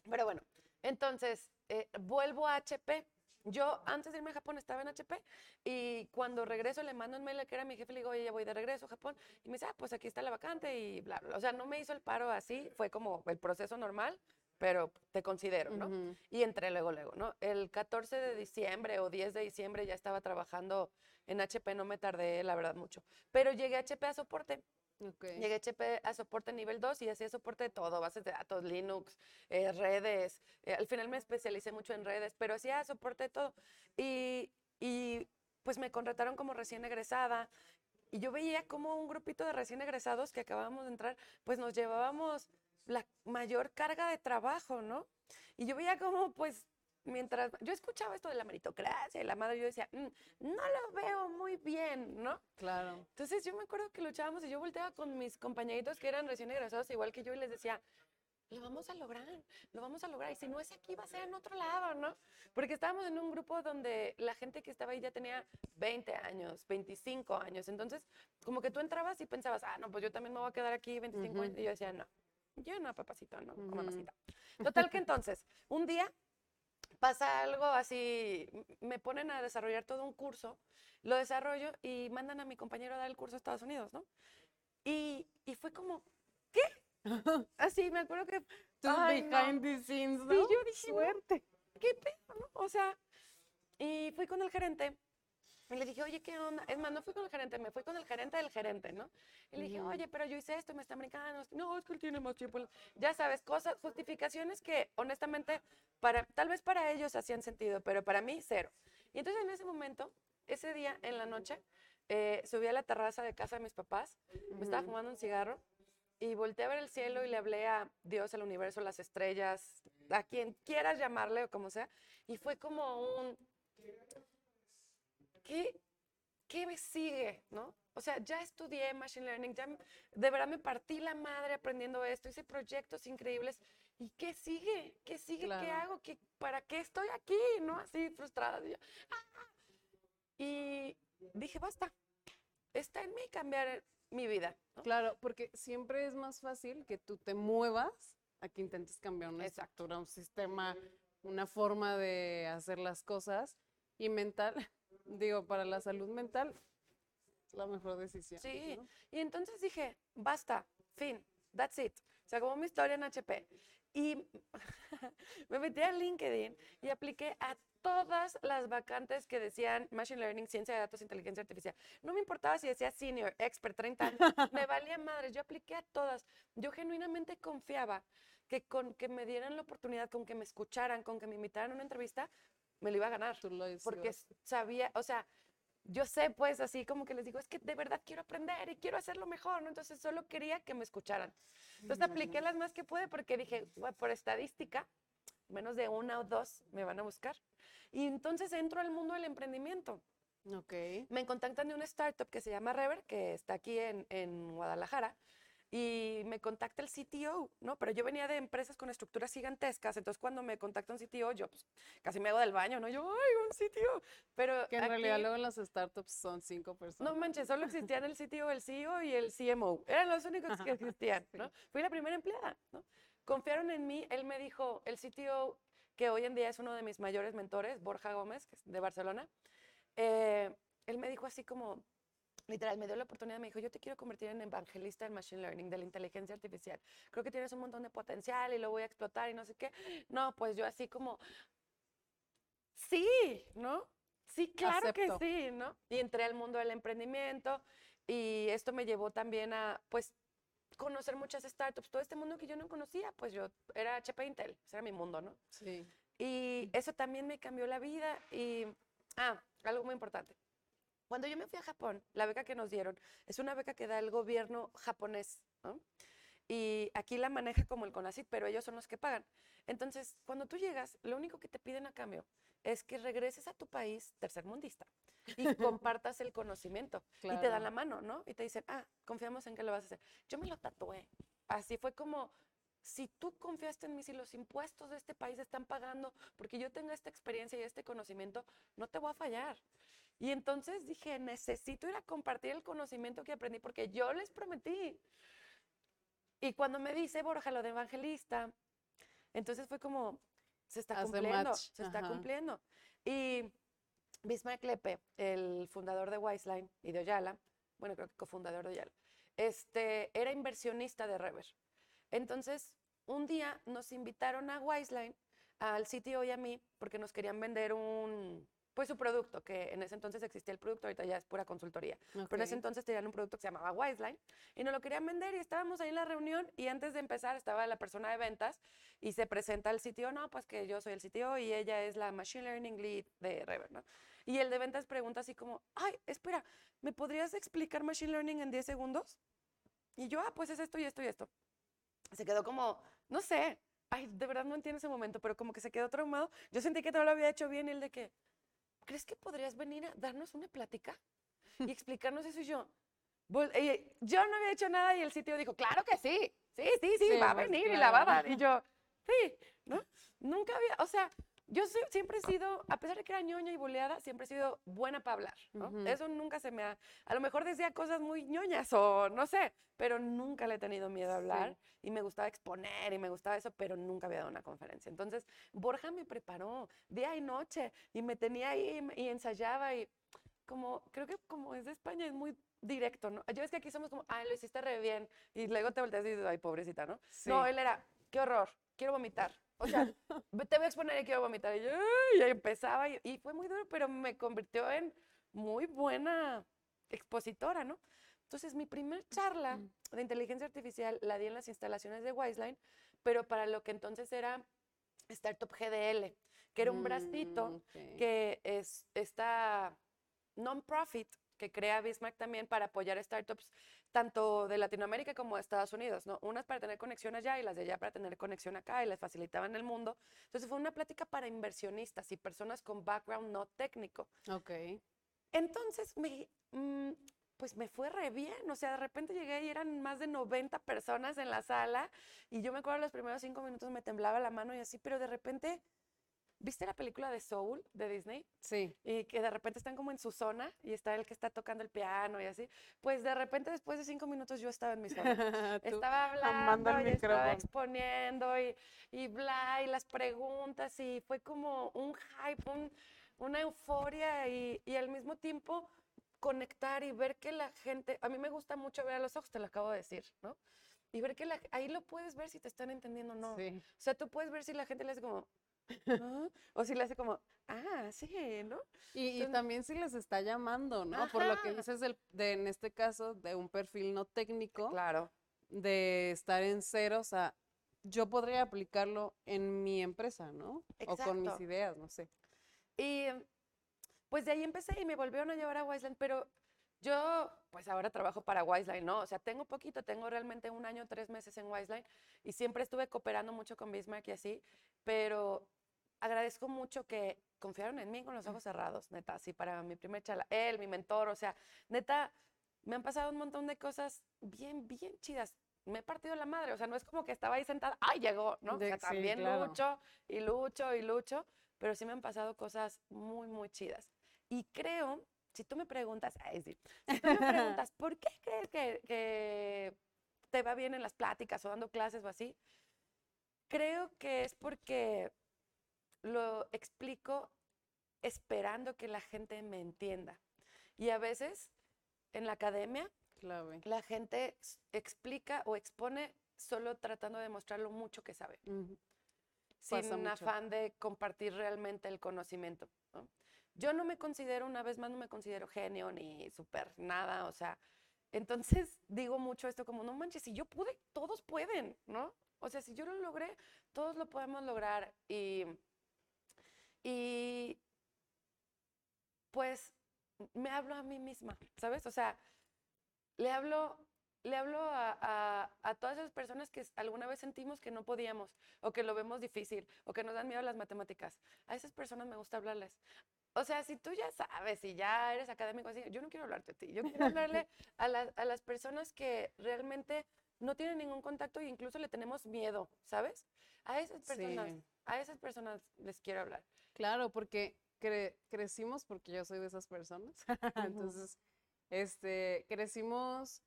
Pero bueno, entonces eh, vuelvo a HP. Yo antes de irme a Japón estaba en HP y cuando regreso le mando un mail a que era mi jefe, le digo, oye, ya voy de regreso a Japón. Y me dice, ah, pues aquí está la vacante y bla, bla. O sea, no me hizo el paro así, fue como el proceso normal, pero te considero, ¿no? ujú, Y entré luego, luego, ¿no? El 14 de diciembre o 10 de diciembre ya estaba trabajando en HP, no me tardé, la verdad, mucho. Pero llegué a HP a soporte. Ok. Llegué a HP a soporte nivel 2 y hacía soporte de todo, bases de datos, Linux, eh, redes. eh, al final me especialicé mucho en redes, pero hacía soporte de todo. Y, y, pues me contrataron como recién egresada. Y yo veía como un grupito de recién egresados que acabábamos de entrar, pues nos llevábamos la mayor carga de trabajo, ¿no? Y yo veía como, pues, mientras yo escuchaba esto de la meritocracia y la madre, yo decía, "Mm, no lo veo muy bien, ¿no? Claro. Entonces yo me acuerdo que luchábamos y yo volteaba con mis compañeritos que eran recién egresados igual que yo y les decía, lo vamos a lograr, lo vamos a lograr. Y si no es aquí, va a ser en otro lado, ¿no? Porque estábamos en un grupo donde la gente que estaba ahí ya tenía 20 años, 25 años. Entonces, como que tú entrabas y pensabas, ah, no, pues yo también me voy a quedar aquí 25 Ujú. años. Y yo decía, no, yo no, papacito, no, o Ujú. mamacita. Total que entonces, un día pasa algo así, me ponen a desarrollar todo un curso, lo desarrollo y mandan a mi compañero a dar el curso a Estados Unidos, ¿no? Y, y fue como, ¿qué? Así, me acuerdo que, Tus Ay, no. behind the scenes, ¿no? Sí, yo dije. Suerte. ¿qué pedo, no? O sea, y fui con el gerente y le dije, oye, ¿qué onda? Es más, no fui con el gerente, me fui con el gerente del gerente, ¿no? Y le dije, oye, pero yo hice esto, me está brincando. No, es que él tiene más tiempo. Ya sabes, cosas, justificaciones que honestamente, para, tal vez para ellos hacían sentido, pero para mí, cero. Y entonces en ese momento, ese día en la noche, eh, subí a la terraza de casa de mis papás, me estaba fumando un cigarro y volteé a ver el cielo y le hablé a Dios, al universo, las estrellas, a quien quieras llamarle o como sea, y fue como un, ¿qué, qué me sigue? ¿No? O sea, ya estudié Machine Learning, ya de verdad me partí la madre aprendiendo esto, hice proyectos increíbles, ¿y qué sigue? ¿Qué sigue? ¿Qué Claro. hago? ¿Qué, ¿Para qué estoy aquí? ¿No? Así frustrada. Y, yo, "Ah". y dije, basta, está en mí cambiar mi vida. ¿no? Claro, porque siempre es más fácil que tú te muevas a que intentes cambiar una Exacto. estructura, un sistema, una forma de hacer las cosas. Y mental, digo, para la salud mental, es la mejor decisión. Sí, ¿no? y entonces dije, basta, fin, that's it. Se acabó mi historia en HP. Y me metí a LinkedIn y apliqué a todas las vacantes que decían Machine Learning, Ciencia de Datos, Inteligencia Artificial. No me importaba si decía Senior, Expert, 30 años, me valía madre. Yo apliqué a todas. Yo genuinamente confiaba que con que me dieran la oportunidad, con que me escucharan, con que me invitaran a una entrevista, me lo iba a ganar porque sabía, o sea, yo sé pues así como que les digo, es que de verdad quiero aprender y quiero hacerlo mejor, ¿no? Entonces solo quería que me escucharan. Entonces apliqué las más que pude porque dije, "Bueno, por estadística, menos de una o dos me van a buscar. Y entonces entro al mundo del emprendimiento. Ok. Me contactan de una startup que se llama Rever, que está aquí en, en Guadalajara. Y me contacta el CTO, ¿no? Pero yo venía de empresas con estructuras gigantescas, entonces cuando me contacta un CTO, yo pues, casi me hago del baño, ¿no? Yo, ¡ay, un CTO! Pero Que en realidad aquí- luego en las startups son cinco personas. no manches, solo existían el CTO, el CEO y el CMO. Eran los únicos que existían, ¿no? Fui la primera empleada, ¿no? Confiaron en mí. Él me dijo, el CTO, que hoy en día es uno de mis mayores mentores, Borja Gómez, que es de Barcelona, eh, él me dijo así como, literal, me dio la oportunidad, me dijo, yo te quiero convertir en evangelista del Machine Learning, de la inteligencia artificial. Creo que tienes un montón de potencial y lo voy a explotar y no sé qué. No, pues yo así como, sí, ¿no? Sí, claro Acepto. que sí, ¿no? Y entré al mundo del emprendimiento y esto me llevó también a, pues, conocer muchas startups, todo este mundo que yo no conocía, pues yo era HP Intel, ese era mi mundo, ¿no? Sí. Y eso también me cambió la vida. Y, ah, algo muy importante. Cuando yo me fui a Japón, la beca que nos dieron es una beca que da el gobierno japonés, ¿no? Y aquí la maneja como el CONACYT, pero ellos son los que pagan. Entonces, cuando tú llegas, lo único que te piden a cambio es que regreses a tu país tercermundista y compartas el conocimiento. Y te dan Claro. la mano, ¿no? Y te dicen, ah, confiamos en que lo vas a hacer. Yo me lo tatué. Así fue como, si tú confiaste en mí, si los impuestos de este país están pagando porque yo tenga esta experiencia y este conocimiento, no te voy a fallar. Y entonces dije, necesito ir a compartir el conocimiento que aprendí porque yo les prometí. Y cuando me dice Borja lo de evangelista, entonces fue como, se está Hace cumpliendo, match, se está cumpliendo. Y Bismarck Lepe, el fundador de Wiseline y de Oyala, bueno, creo que cofundador de Oyala, este, era inversionista de Rever. Entonces, un día nos invitaron a Wiseline, al CTO y a mí, porque nos querían vender un, pues su producto, que en ese entonces existía el producto, ahorita ya es pura consultoría. Pero en ese entonces tenían un producto que se llamaba Wiseline y nos lo querían vender y estábamos ahí en la reunión y antes de empezar estaba la persona de ventas y se presenta el CTO, no, pues que yo soy el CTO y ella es la Machine Learning Lead de Rever, ¿no? Y el de ventas pregunta así como, ay, espera, ¿me podrías explicar Machine Learning en 10 segundos? Y yo, ah, pues es esto y esto y esto. Se quedó como, no sé, ay, de verdad no entiendo ese momento, pero como que se quedó traumado. Yo sentí que todo lo había hecho bien y el de que, ¿crees que podrías venir a darnos una plática y explicarnos eso? Y yo, yo no había hecho nada y el sitio dijo, claro que sí, sí, sí, sí, Sí, va a pues, venir y la va a claro. dar. Y yo, sí, ¿no? Nunca había, o sea, yo siempre he sido, a pesar de que era ñoña y boleada, siempre he sido buena para hablar, ¿no? Ujú. Eso nunca se me ha, a lo mejor decía cosas muy ñoñas o no sé, pero nunca le he tenido miedo a hablar y me gustaba exponer y me gustaba eso, pero nunca había dado una conferencia. Entonces, Borja me preparó día y noche y me tenía ahí y y ensayaba y como, creo que como es de España es muy directo, ¿no? Yo es que aquí somos como, ay, lo hiciste re bien y luego te volteas y dices, ay, pobrecita, ¿no? No, Sí. él era, qué horror, quiero vomitar. O sea, te voy a exponer y quiero vomitar. Y empezaba y, y fue muy duro, pero me convirtió en muy buena expositora, ¿no? Entonces, mi primer charla de inteligencia artificial la di en las instalaciones de Wiseline, pero para lo que entonces era Startup GDL, que era un bracito Mm, ok. que es esta non-profit que crea Bismarck también para apoyar startups tanto de Latinoamérica como de Estados Unidos, ¿no? Unas para tener conexión allá y las de allá para tener conexión acá y les facilitaban el mundo. Entonces fue una plática para inversionistas y personas con background no técnico. Ok. Entonces, me, mm, pues me fue re bien. O sea, de repente llegué y eran más de 90 personas en la sala. Y yo me acuerdo los primeros cinco minutos me temblaba la mano y así, pero de repente, ¿viste la película de Soul de Disney? Sí. Y que de repente están como en su zona y está el que está tocando el piano y así. Pues de repente, después de cinco minutos, yo estaba en mi zona. Estaba hablando y estaba exponiendo y, y bla, y las preguntas, y fue como un hype, un- una euforia y, y al mismo tiempo conectar y ver que la gente, a mí me gusta mucho ver a los ojos, te lo acabo de decir, ¿no? Y ver que la, ahí lo puedes ver si te están entendiendo o no. Sí. O sea, tú puedes ver si la gente le hace como, "Ah", o si le hace como, ah, sí, ¿no? Y, y también si les está llamando, ¿no? Por lo que dices del, de, en este caso, de un perfil no técnico, Claro. de estar en cero, o sea, yo podría aplicarlo en mi empresa, ¿no? O con mis ideas, no sé. Y pues de ahí empecé y me volvieron a llevar a Wiseline, pero yo pues ahora trabajo para Wiseline, ¿no? O sea, tengo poquito, tengo realmente un año, tres meses en Wiseline y siempre estuve cooperando mucho con Bismarck y así, pero agradezco mucho que confiaron en mí con los ojos cerrados, neta, así para mi primer charla. Él, mi mentor, o sea, neta, me han pasado un montón de cosas bien, bien chidas. me he partido la madre, o sea, no es como que estaba ahí sentada, ¡ay, llegó! ¿no? De- o sea, sí, también claro. lucho y lucho y lucho, pero sí me han pasado cosas muy, muy chidas. Y creo, si tú me preguntas, ay, sí, si tú me preguntas, ¿por qué crees que, que te va bien en las pláticas o dando clases o así? Creo que es porque lo explico esperando que la gente me entienda. Y a veces en la academia Clave. la gente explica o expone solo tratando de mostrar lo mucho que sabe. Pasa sin mucho. afán de compartir realmente el conocimiento. ¿no? Yo no me considero, una vez más, no me considero genio ni súper nada, o sea, entonces digo mucho esto como, no manches, si yo pude, todos pueden, ¿no? O sea, si yo lo logré, todos lo podemos lograr. Y, y pues me hablo a mí misma, ¿sabes? O sea, le hablo, le hablo a, a- a todas esas personas que alguna vez sentimos que no podíamos, o que lo vemos difícil, o que nos dan miedo las matemáticas. A esas personas me gusta hablarles. O sea, si tú ya sabes, si ya eres académico así, yo no quiero hablarte a ti, yo quiero hablarle a, las- a las personas que realmente no tienen ningún contacto e incluso le tenemos miedo, ¿sabes? A esas personas, Sí. a esas personas les quiero hablar. Claro, porque cre- crecimos, porque yo soy de esas personas. Entonces, este, crecimos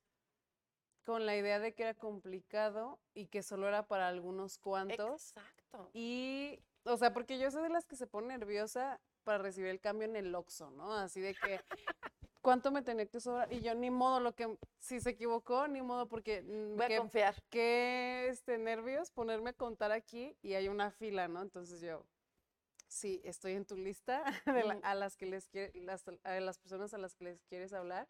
con la idea de que era complicado y que solo era para algunos cuantos. Exacto. Y, o sea, porque yo soy de las que se pone nerviosa para recibir el cambio en el Oxxo, ¿no? Así de que, ¿cuánto me tenía que sobrar? Y yo, ni modo, lo que, si se equivocó, ni modo, porque mm, Voy a confiar. qué este, nervios ponerme a contar aquí y hay una fila, ¿no? Entonces yo, sí, estoy en tu lista de la- a las que les quiere, las, a las personas a las que les quieres hablar.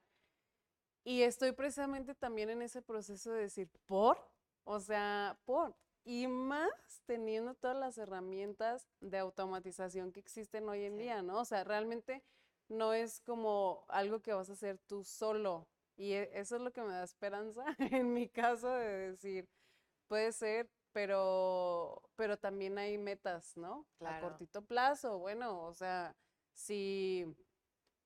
Y estoy precisamente también en ese proceso de decir, ¿por? O sea, ¿por? Y más teniendo todas las herramientas de automatización que existen hoy en Sí. día, ¿no? O sea, realmente no es como algo que vas a hacer tú solo. Y e- eso es lo que me da esperanza en mi caso de decir, puede ser, pero, pero también hay metas, ¿no? A cortito plazo, bueno, o sea, si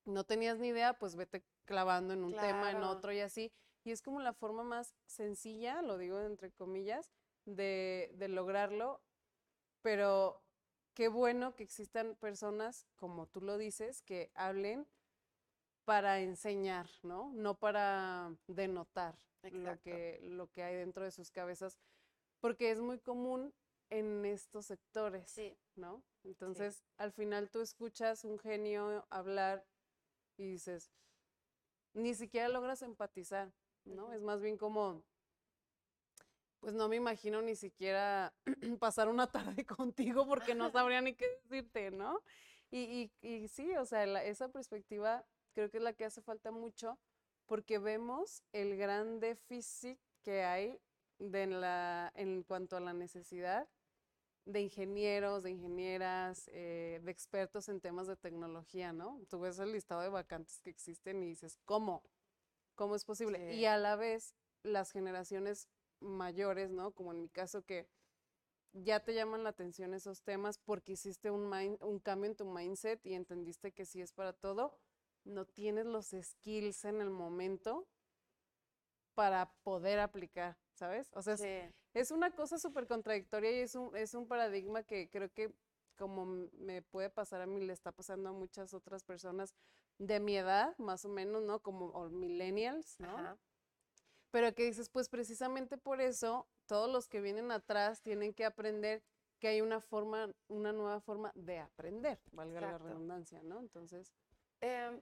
no tenías ni idea, pues vete clavando en un tema, en otro y así. Y es como la forma más sencilla, lo digo entre comillas, de, de lograrlo, pero qué bueno que existan personas, como tú lo dices, que hablen para enseñar, ¿no? No para denotar lo que, lo que hay dentro de sus cabezas, porque es muy común en estos sectores, Sí. ¿no? Entonces, al final tú escuchas un genio hablar y dices, ni siquiera logras empatizar, ¿no? Ujú. Es más bien como, pues no me imagino ni siquiera pasar una tarde contigo porque no sabría ni qué decirte, ¿no? Y, y, y sí, o sea, la- esa perspectiva creo que es la que hace falta mucho porque vemos el gran déficit que hay de la, en cuanto a la necesidad de ingenieros, de ingenieras, eh, de expertos en temas de tecnología, ¿no? Tú ves el listado de vacantes que existen y dices, ¿cómo? ¿Cómo es posible? Sí. Y a la vez, las generaciones mayores, ¿no? Como en mi caso, que ya te llaman la atención esos temas porque hiciste un, mind- un cambio en tu mindset y entendiste que sí es para todo, no tienes los skills en el momento para poder aplicar, ¿sabes? O sea, es- Sí. es una cosa súper contradictoria y es un, es un paradigma que creo que como me puede pasar a mí, le está pasando a muchas otras personas de mi edad, más o menos, ¿no? Como o millennials, ¿no? Ajá. Pero que dices, pues precisamente por eso, todos los que vienen atrás tienen que aprender que hay una forma, una nueva forma de aprender, valga la redundancia, ¿no? Entonces, Em,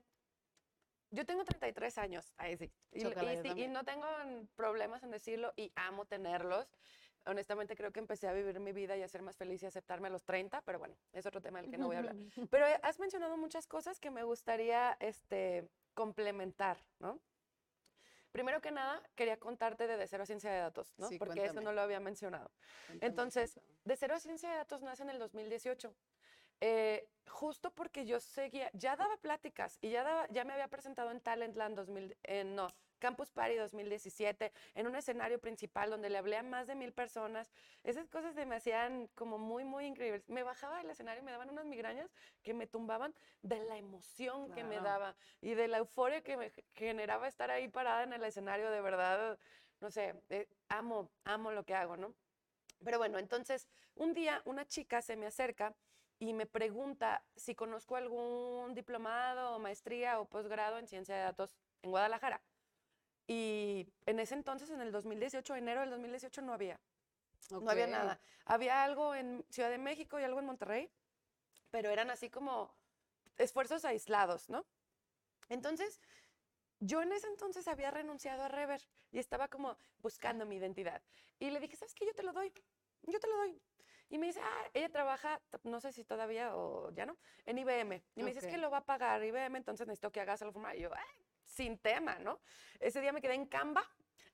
yo tengo 33 años, ahí sí. Y, y y no tengo problemas en decirlo y amo tenerlos. Honestamente creo que empecé a vivir mi vida y a ser más feliz y aceptarme a los 30, pero bueno, es otro tema del que no voy a hablar. Pero eh, has mencionado muchas cosas que me gustaría este, complementar, ¿no? Primero que nada, quería contarte de De Cero a Ciencia de Datos, ¿no? Sí, Porque eso cuéntame. no lo había mencionado. Cuéntame, Entonces. De Cero a Ciencia de Datos nace en el 2018. Eh, justo porque yo seguía, ya daba pláticas y ya, daba, ya me había presentado en Talentland 2000, en, no, Campus Party 2017, en un escenario principal donde le hablé a más de mil personas. Esas cosas se me hacían como muy, muy increíbles. Me bajaba del escenario y me daban unas migrañas que me tumbaban de la emoción que me daba y de la euforia que me generaba estar ahí parada en el escenario. De verdad, no sé, eh, amo, amo lo que hago, ¿no? Pero bueno, entonces un día una chica se me acerca y me pregunta si conozco algún diplomado o maestría o posgrado en ciencia de datos en Guadalajara. Y en ese entonces, en el 2018, enero del 2018, no había. No había nada. Había algo en Ciudad de México y algo en Monterrey, pero eran así como esfuerzos aislados, ¿no? Entonces, yo en ese entonces había renunciado a Rever y estaba como buscando mi identidad. Y le dije, ¿sabes qué? Yo te lo doy. Yo te lo doy. Y me dice, ah, ella trabaja, no sé si todavía o ya no, en IBM. Y me dice, es que lo va a pagar IBM, entonces necesito que hagas el formulario. Y yo, "Ay, sin tema, ¿no? Ese día me quedé en Canva.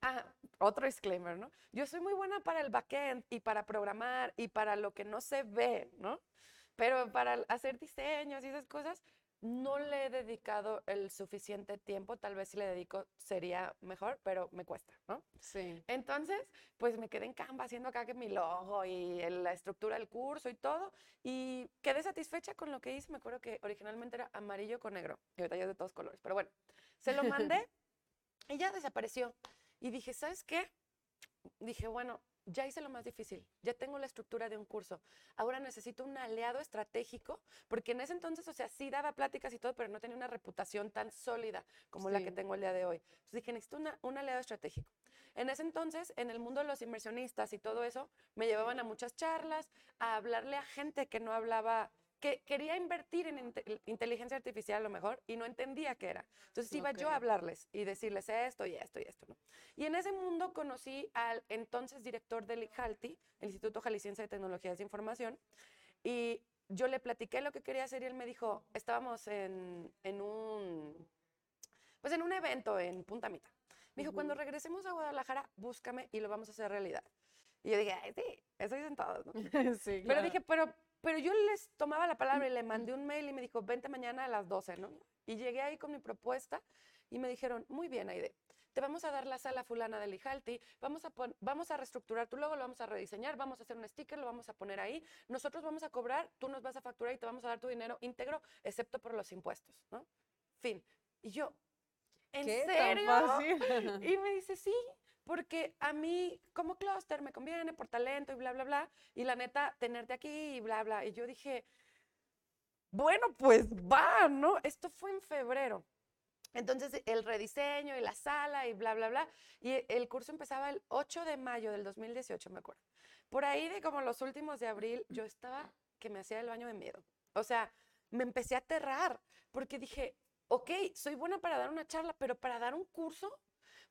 Ah, otro disclaimer, ¿no? Yo soy muy buena para el backend y para programar y para lo que no se ve, ¿no? Pero para hacer diseños y esas cosas, no le he dedicado el suficiente tiempo. Tal vez si le dedico sería mejor, pero me cuesta, ¿no? Sí. Entonces, pues me quedé en Canva haciendo acá que mi logo y el- la estructura del curso y todo. Y quedé satisfecha con lo que hice. Me acuerdo que originalmente era amarillo con negro. Y ahorita ya es de todos colores. Pero bueno, se lo mandé y ya desapareció. Y dije, ¿sabes qué? Dije, bueno, ya hice lo más difícil. Ya tengo la estructura de un curso. Ahora necesito un aliado estratégico, porque en ese entonces, o sea, sí daba pláticas y todo, pero no tenía una reputación tan sólida como la que tengo el día de hoy. Entonces dije, necesito una- un aliado estratégico. En ese entonces, en el mundo de los inversionistas y todo eso, me llevaban a muchas charlas, a hablarle a gente que no hablaba, que quería invertir en inte- inteligencia artificial a lo mejor y no entendía qué era. Entonces iba yo a hablarles y decirles esto y esto y esto. ¿no? Y en ese mundo conocí al entonces director del IJALTI, el Instituto Jalisciense de Tecnologías de Información, y yo le platiqué lo que quería hacer y él me dijo, estábamos en, en un, pues en un evento en Punta Mita. Me dijo, cuando regresemos a Guadalajara, búscame y lo vamos a hacer realidad. Y yo dije, Ay, sí, eso dicen todos, ¿no? sí, Pero claro. dije, pero, pero yo les tomaba la palabra y le mandé un mail y me dijo, vente mañana a las 12, ¿no? Y llegué ahí con mi propuesta y me dijeron, muy bien, Aide, te vamos a dar la sala fulana del Ijalti, vamos a, vamos a reestructurar tu logo, lo vamos a rediseñar, vamos a hacer un sticker, lo vamos a poner ahí, nosotros vamos a cobrar, tú nos vas a facturar y te vamos a dar tu dinero íntegro, excepto por los impuestos, ¿no? Fin. Y yo, ¿en ¿Qué? ¿Tan serio? fácil? Y me dice, sí, porque a mí como clúster me conviene por talento y bla, bla, bla. Y la neta, tenerte aquí y bla, bla. Y yo dije, bueno, pues va, ¿no? Esto fue en febrero. Entonces, el rediseño y la sala y bla, bla, bla. Y el curso empezaba el 8 de mayo del 2018, me acuerdo. Por ahí de como los últimos de abril, yo estaba que me hacía el baño de miedo. O sea, me empecé a aterrar porque dije, ok, soy buena para dar una charla, pero para dar un curso,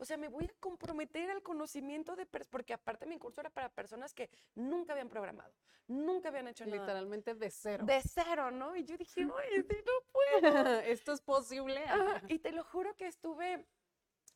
o sea, me voy a comprometer al conocimiento de, porque aparte mi curso era para personas que nunca habían programado, nunca habían hecho nada. Literalmente de cero. De cero, ¿no? Y yo dije, sí, no puedo. Esto es posible. Ajá, y te lo juro que estuve,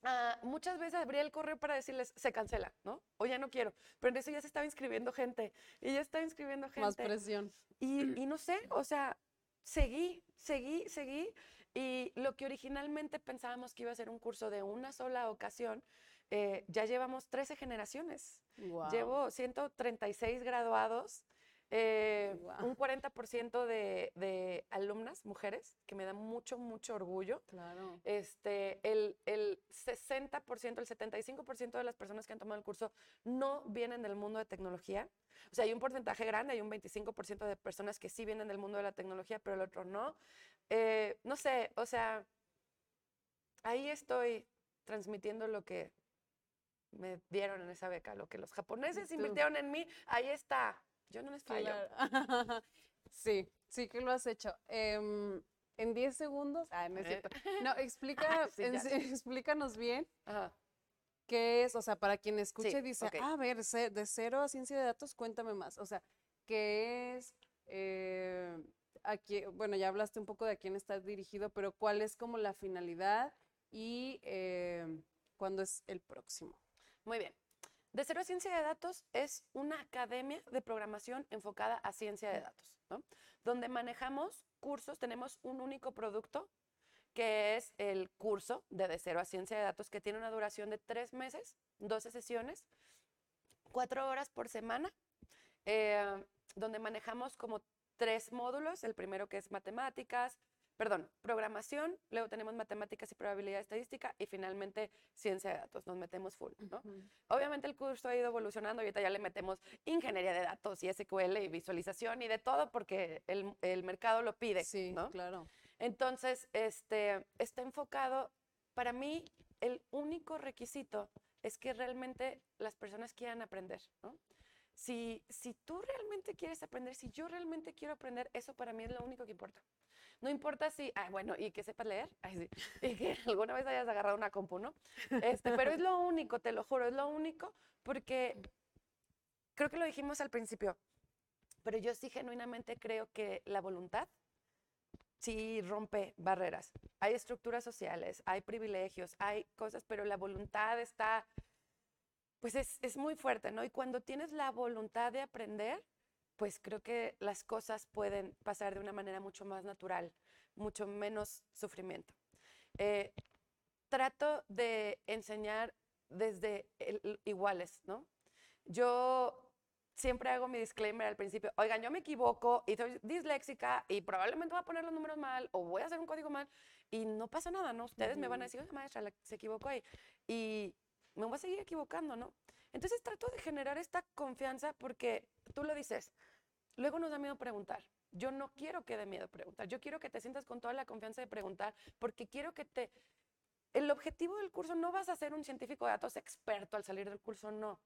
ah, muchas veces abrí el correo para decirles, se cancela, ¿no? O ya no quiero. Pero en eso ya se estaba inscribiendo gente. Y ya estaba inscribiendo gente. Más presión. Y, y no sé, o sea, seguí, seguí, seguí. Y lo que originalmente pensábamos que iba a ser un curso de una sola ocasión, eh, ya llevamos 13 generaciones. Guau. Llevo 136 graduados, eh, Guau. un 40% de, de alumnas, mujeres, que me da mucho, mucho orgullo. Claro. Este, el, el 60%, el 75% de las personas que han tomado el curso no vienen del mundo de tecnología. O sea, hay un porcentaje grande, hay un 25% de personas que sí vienen del mundo de la tecnología, pero el otro no. Eh, no sé, o sea, ahí estoy transmitiendo lo que me dieron en esa beca, lo que los japoneses Tú. invirtieron en mí, ahí está. Yo no les fallo. Claro. sí, sí que lo has hecho. Em, en 10 segundos. Ah, no es Eh. cierto. No, explica, Sí, en sí, explícanos bien Ajá. qué es, o sea, para quien escuche y dice, ok. "Ah, a ver, de cero a ciencia de datos, cuéntame más. O sea, ¿qué es? Eh, bueno, ya hablaste un poco de a quién está dirigido, pero ¿cuál es como la finalidad y em, cuándo es el próximo? Muy bien. De Cero a Ciencia de Datos es una academia de programación enfocada a ciencia de datos, ¿no? Donde manejamos cursos, tenemos un único producto que es el curso de De Cero a Ciencia de Datos, que tiene una duración de tres meses, 12 sesiones, cuatro horas por semana, eh, donde manejamos como tres módulos. El primero que es matemáticas, perdón, programación, luego tenemos matemáticas y probabilidad estadística y finalmente ciencia de datos, nos metemos full, ¿no? Obviamente el curso ha ido evolucionando, ahorita ya le metemos ingeniería de datos y SQL y visualización y de todo porque el, el mercado lo pide, Sí, ¿no? claro. Entonces, este, está enfocado, para mí, el único requisito es que realmente las personas quieran aprender, ¿no? Si, si tú realmente quieres aprender, si yo realmente quiero aprender, eso para mí es lo único que importa. No importa si, ah, bueno, y que sepas leer, ay, sí, y que alguna vez hayas agarrado una compu, ¿no? Este, pero es lo único, te lo juro, es lo único, porque creo que lo dijimos al principio, pero yo sí genuinamente creo que la voluntad sí rompe barreras. Hay estructuras sociales, hay privilegios, hay cosas, pero la voluntad está, pues es, es muy fuerte, ¿no? Y cuando tienes la voluntad de aprender, pues creo que las cosas pueden pasar de una manera mucho más natural, mucho menos sufrimiento. Eh, trato de enseñar desde el- iguales, ¿no? Yo siempre hago mi disclaimer al principio, oigan, yo me equivoco y soy disléxica y probablemente voy a poner los números mal o voy a hacer un código mal y no pasa nada, ¿no? Ustedes me van a decir, oye, maestra, la- se equivocó ahí y me voy a seguir equivocando, ¿no? Entonces trato de generar esta confianza porque tú lo dices, luego nos da miedo preguntar. Yo no quiero que dé miedo preguntar, yo quiero que te sientas con toda la confianza de preguntar porque quiero que te... El objetivo del curso no vas a ser un científico de datos experto al salir del curso, no.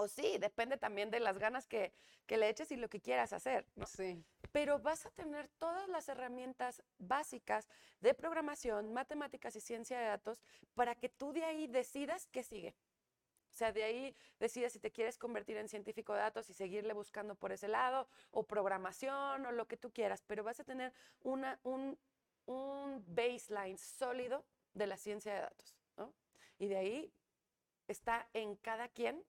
O sí, depende también de las ganas que, que le eches y lo que quieras hacer, ¿no? Sí. Pero vas a tener todas las herramientas básicas de programación, matemáticas y ciencia de datos para que tú de ahí decidas qué sigue. O sea, de ahí decidas si te quieres convertir en científico de datos y seguirle buscando por ese lado, o programación, o lo que tú quieras, pero vas a tener una, un, un baseline sólido de la ciencia de datos, ¿no? Y de ahí está en cada quien,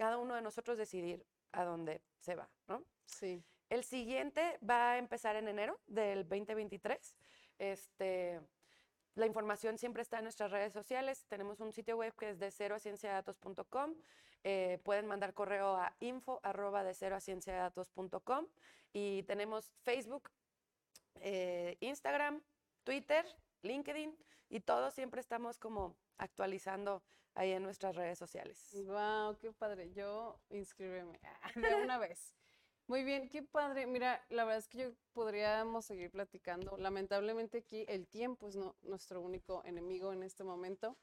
cada uno de nosotros decidir a dónde se va, ¿no? Sí. El siguiente va a empezar en enero del 2023. Este, la información siempre está en nuestras redes sociales. Tenemos un sitio web que es de cero a cienciadatos.com. Eh, pueden mandar correo a info arroba de cero a cienciadatos.com. Y tenemos Facebook, eh, Instagram, Twitter, LinkedIn y todos siempre estamos como actualizando ahí en nuestras redes sociales. Wow, qué padre. Yo inscríbeme de una vez. Muy bien, qué padre. Mira, la verdad es que yo podríamos seguir platicando. Lamentablemente aquí el tiempo es no- nuestro único enemigo en este momento.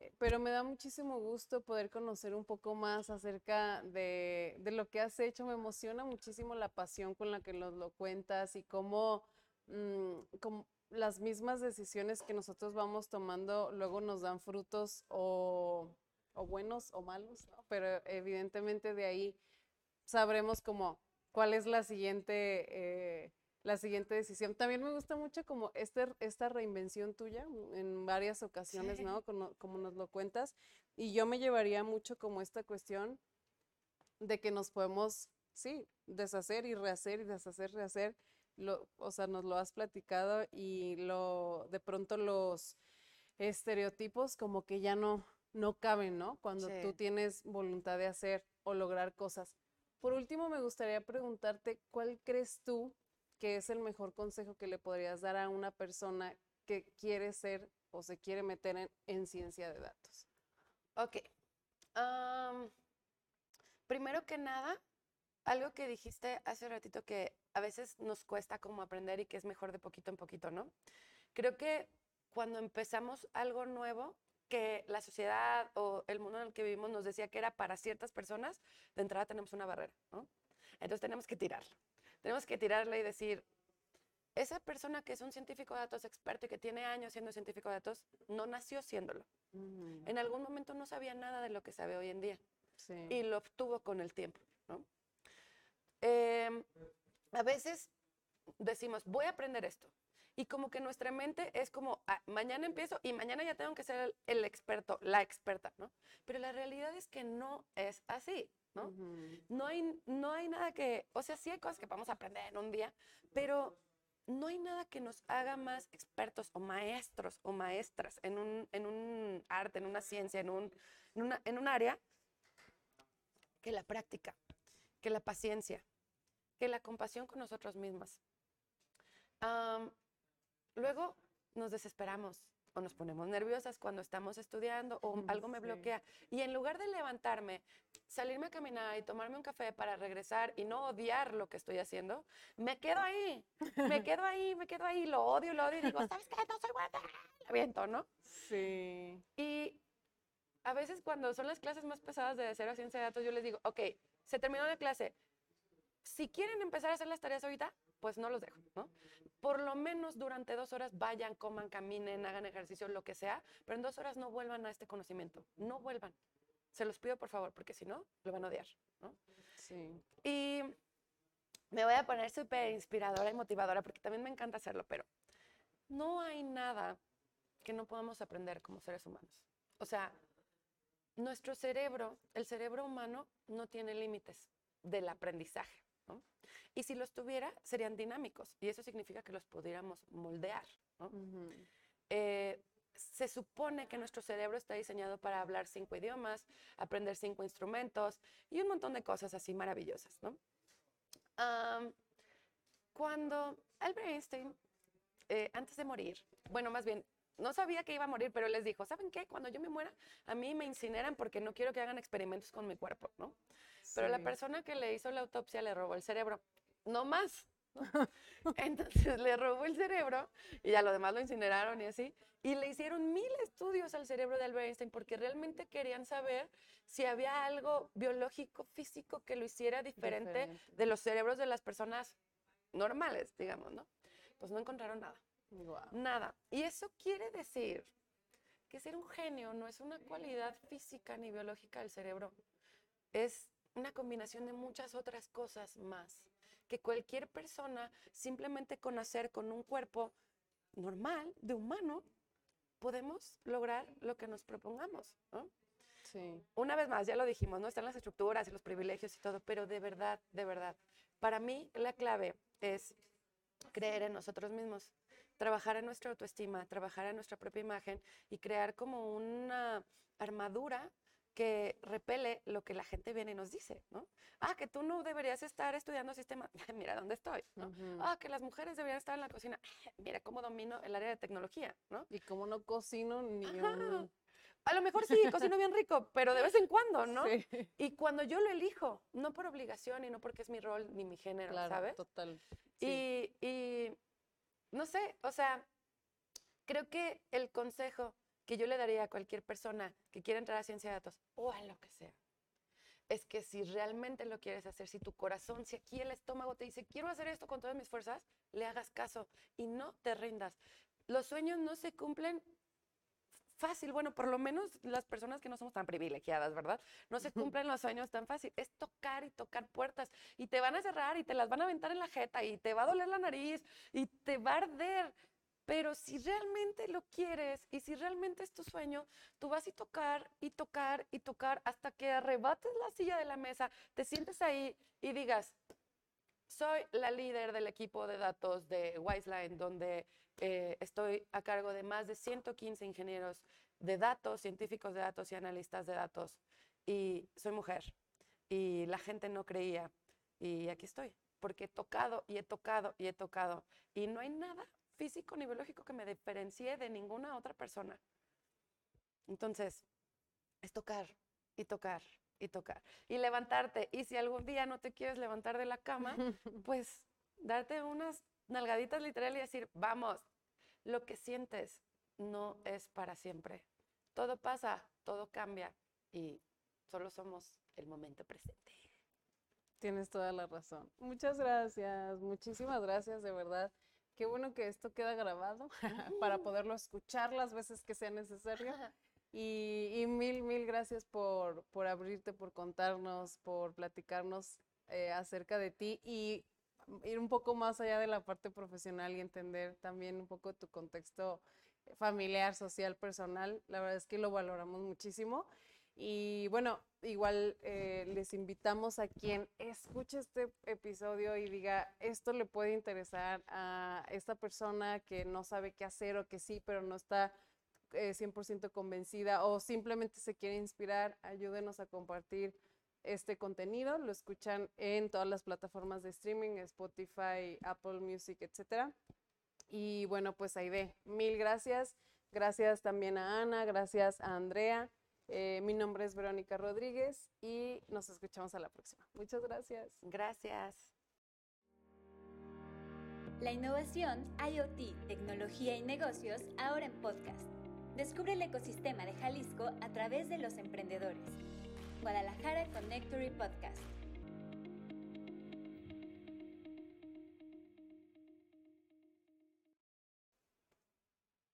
Eh, Pero me da muchísimo gusto poder conocer un poco más acerca de, de lo que has hecho. Me emociona muchísimo la pasión con la que nos lo cuentas y cómo, mm, cómo las mismas decisiones que nosotros vamos tomando luego nos dan frutos o, o buenos o malos, ¿no? Pero evidentemente de ahí sabremos como cuál es la siguiente, eh, la siguiente decisión. También me gusta mucho como este, esta reinvención tuya en varias ocasiones, Sí. ¿no? Como, como nos lo cuentas. Y yo me llevaría mucho como esta cuestión de que nos podemos, sí, deshacer y rehacer y deshacer, rehacer. Lo, o sea, nos lo has platicado y lo, de pronto los estereotipos como que ya no, no caben, ¿no? Cuando tú tienes voluntad de hacer o lograr cosas. Por último, me gustaría preguntarte, ¿cuál crees tú que es el mejor consejo que le podrías dar a una persona que quiere ser o se quiere meter en, en ciencia de datos? Ok. Primero que nada, algo que dijiste hace ratito que a veces nos cuesta como aprender y que es mejor de poquito en poquito, ¿no? Creo que cuando empezamos algo nuevo, que la sociedad o el mundo en el que vivimos nos decía que era para ciertas personas, de entrada tenemos una barrera, ¿no? Entonces tenemos que tirarla. Tenemos que tirarla y decir, esa persona que es un científico de datos experto y que tiene años siendo científico de datos, no nació siéndolo. En algún momento no sabía nada de lo que sabe hoy en día Sí. y lo obtuvo con el tiempo. ¿no? Em, a veces decimos, voy a aprender esto. Y como que nuestra mente es como, "Ah, mañana empiezo y mañana ya tengo que ser el, el experto, la experta, ¿no? Pero la realidad es que no es así, ¿no? Ujú. No hay, no hay nada que, o sea, sí hay cosas que podemos aprender en un día, pero no hay nada que nos haga más expertos o maestros o maestras en un, en un arte, en una ciencia, en un, en una, en un área, que la práctica, que la paciencia, que la compasión con nosotros mismas. Luego nos desesperamos o nos ponemos nerviosas cuando estamos estudiando o Mm, algo me bloquea. Y en lugar de levantarme, salirme a caminar y tomarme un café para regresar y no odiar lo que estoy haciendo, me quedo ahí, me quedo ahí, me quedo ahí, lo odio, lo odio y digo, ¿sabes qué? No soy buena, lo aviento, ¿no? Sí. Y a veces cuando son las clases más pesadas de cero a ciencia de datos, yo les digo, ok, se terminó la clase. Si quieren empezar a hacer las tareas ahorita, pues no los dejo, ¿no? Por lo menos durante dos horas vayan, coman, caminen, hagan ejercicio, lo que sea, pero en dos horas no vuelvan a este conocimiento, no vuelvan. Se los pido por favor, porque si no, lo van a odiar, ¿no? Sí. Y me voy a poner súper inspiradora y motivadora porque también me encanta hacerlo, pero no hay nada que no podamos aprender como seres humanos. O sea, nuestro cerebro, el cerebro humano, no tiene límites del aprendizaje. ¿No? Y si los tuviera, serían dinámicos y eso significa que los pudiéramos moldear. Eh, se supone que nuestro cerebro está diseñado para hablar cinco idiomas, aprender cinco instrumentos y un montón de cosas así maravillosas, cuando Albert Einstein, eh, antes de morir, bueno, más bien, no sabía que iba a morir, pero les dijo, ¿saben qué? Cuando yo me muera, a mí me incineran porque no quiero que hagan experimentos con mi cuerpo, ¿no? Pero la persona que le hizo la autopsia le robó el cerebro. No más. ¿no? Entonces le robó el cerebro y ya lo demás lo incineraron y así. Y le hicieron mil estudios al cerebro de Albert Einstein porque realmente querían saber si había algo biológico, físico que lo hiciera diferente, Diferente. de los cerebros de las personas normales, digamos, ¿no? Pues no encontraron nada. Nada. Y eso quiere decir que ser un genio no es una cualidad física ni biológica del cerebro. Es una combinación de muchas otras cosas más. Que cualquier persona, simplemente con nacer con un cuerpo normal, de humano, podemos lograr lo que nos propongamos. ¿no? Sí. una vez más, ya lo dijimos, ¿no? Están las estructuras y los privilegios y todo, pero de verdad, de verdad, para mí la clave es creer en nosotros mismos, trabajar en nuestra autoestima, trabajar en nuestra propia imagen y crear como una armadura que repele lo que la gente viene y nos dice, ¿no? Ah, que tú no deberías estar estudiando sistemas. Mira dónde estoy, ¿no? Ah, que las mujeres deberían estar en la cocina. Mira cómo domino el área de tecnología, ¿no? Y como no cocino ni un... A lo mejor sí, cocino bien rico, pero de vez en cuando, ¿no? Sí, Y cuando yo lo elijo, no por obligación y no porque es mi rol ni mi género, claro, ¿sabes? total. Sí. Y, y no sé, o sea, creo que el consejo que yo le daría a cualquier persona que quiera entrar a ciencia de datos o a lo que sea, es que si realmente lo quieres hacer, si tu corazón, si aquí el estómago te dice, quiero hacer esto con todas mis fuerzas, le hagas caso y no te rindas. Los sueños no se cumplen fácil, bueno, por lo menos las personas que no somos tan privilegiadas, ¿verdad? No se cumplen los sueños tan fácil. Es tocar y tocar puertas y te van a cerrar y te las van a aventar en la jeta y te va a doler la nariz y te va a arder. Pero si realmente lo quieres y si realmente es tu sueño, tú vas y tocar y tocar y tocar hasta que arrebates la silla de la mesa, te sientes ahí y digas, soy la líder del equipo de datos de Wiseline, donde eh, estoy a cargo de más de 115 ingenieros de datos, científicos de datos y analistas de datos. Y soy mujer. Y la gente no creía. Y aquí estoy, porque he tocado y he tocado y he tocado. Y no hay nada físico ni biológico que me diferencie de ninguna otra persona. Entonces, es tocar y tocar y tocar. Y levantarte. Y si algún día no te quieres levantar de la cama, pues darte unas nalgaditas literal y decir, vamos, lo que sientes no es para siempre. Todo pasa, todo cambia y solo somos el momento presente. Tienes toda la razón. Muchas gracias, muchísimas gracias, de verdad. Qué bueno que esto queda grabado para poderlo escuchar las veces que sea necesario. Y, y mil, mil gracias por, por abrirte, por contarnos, por platicarnos eh, acerca de ti y ir un poco más allá de la parte profesional y entender también un poco tu contexto familiar, social, personal. La verdad es que lo valoramos muchísimo. Y bueno, igual eh, les invitamos a quien escuche este episodio y diga, esto le puede interesar a esta persona que no sabe qué hacer o que sí, pero no está eh, 100% convencida o simplemente se quiere inspirar, ayúdenos a compartir este contenido. Lo escuchan en todas las plataformas de streaming, Spotify, Apple Music, etcétera. Y bueno, pues Aide, mil gracias. Gracias también a Ana, gracias a Andrea. Eh, mi nombre es Verónica Rodríguez y nos escuchamos a la próxima. Muchas gracias. Gracias. La innovación, IoT, tecnología y negocios ahora en podcast. Descubre el ecosistema de Jalisco a través de los emprendedores. Guadalajara Connectory Podcast.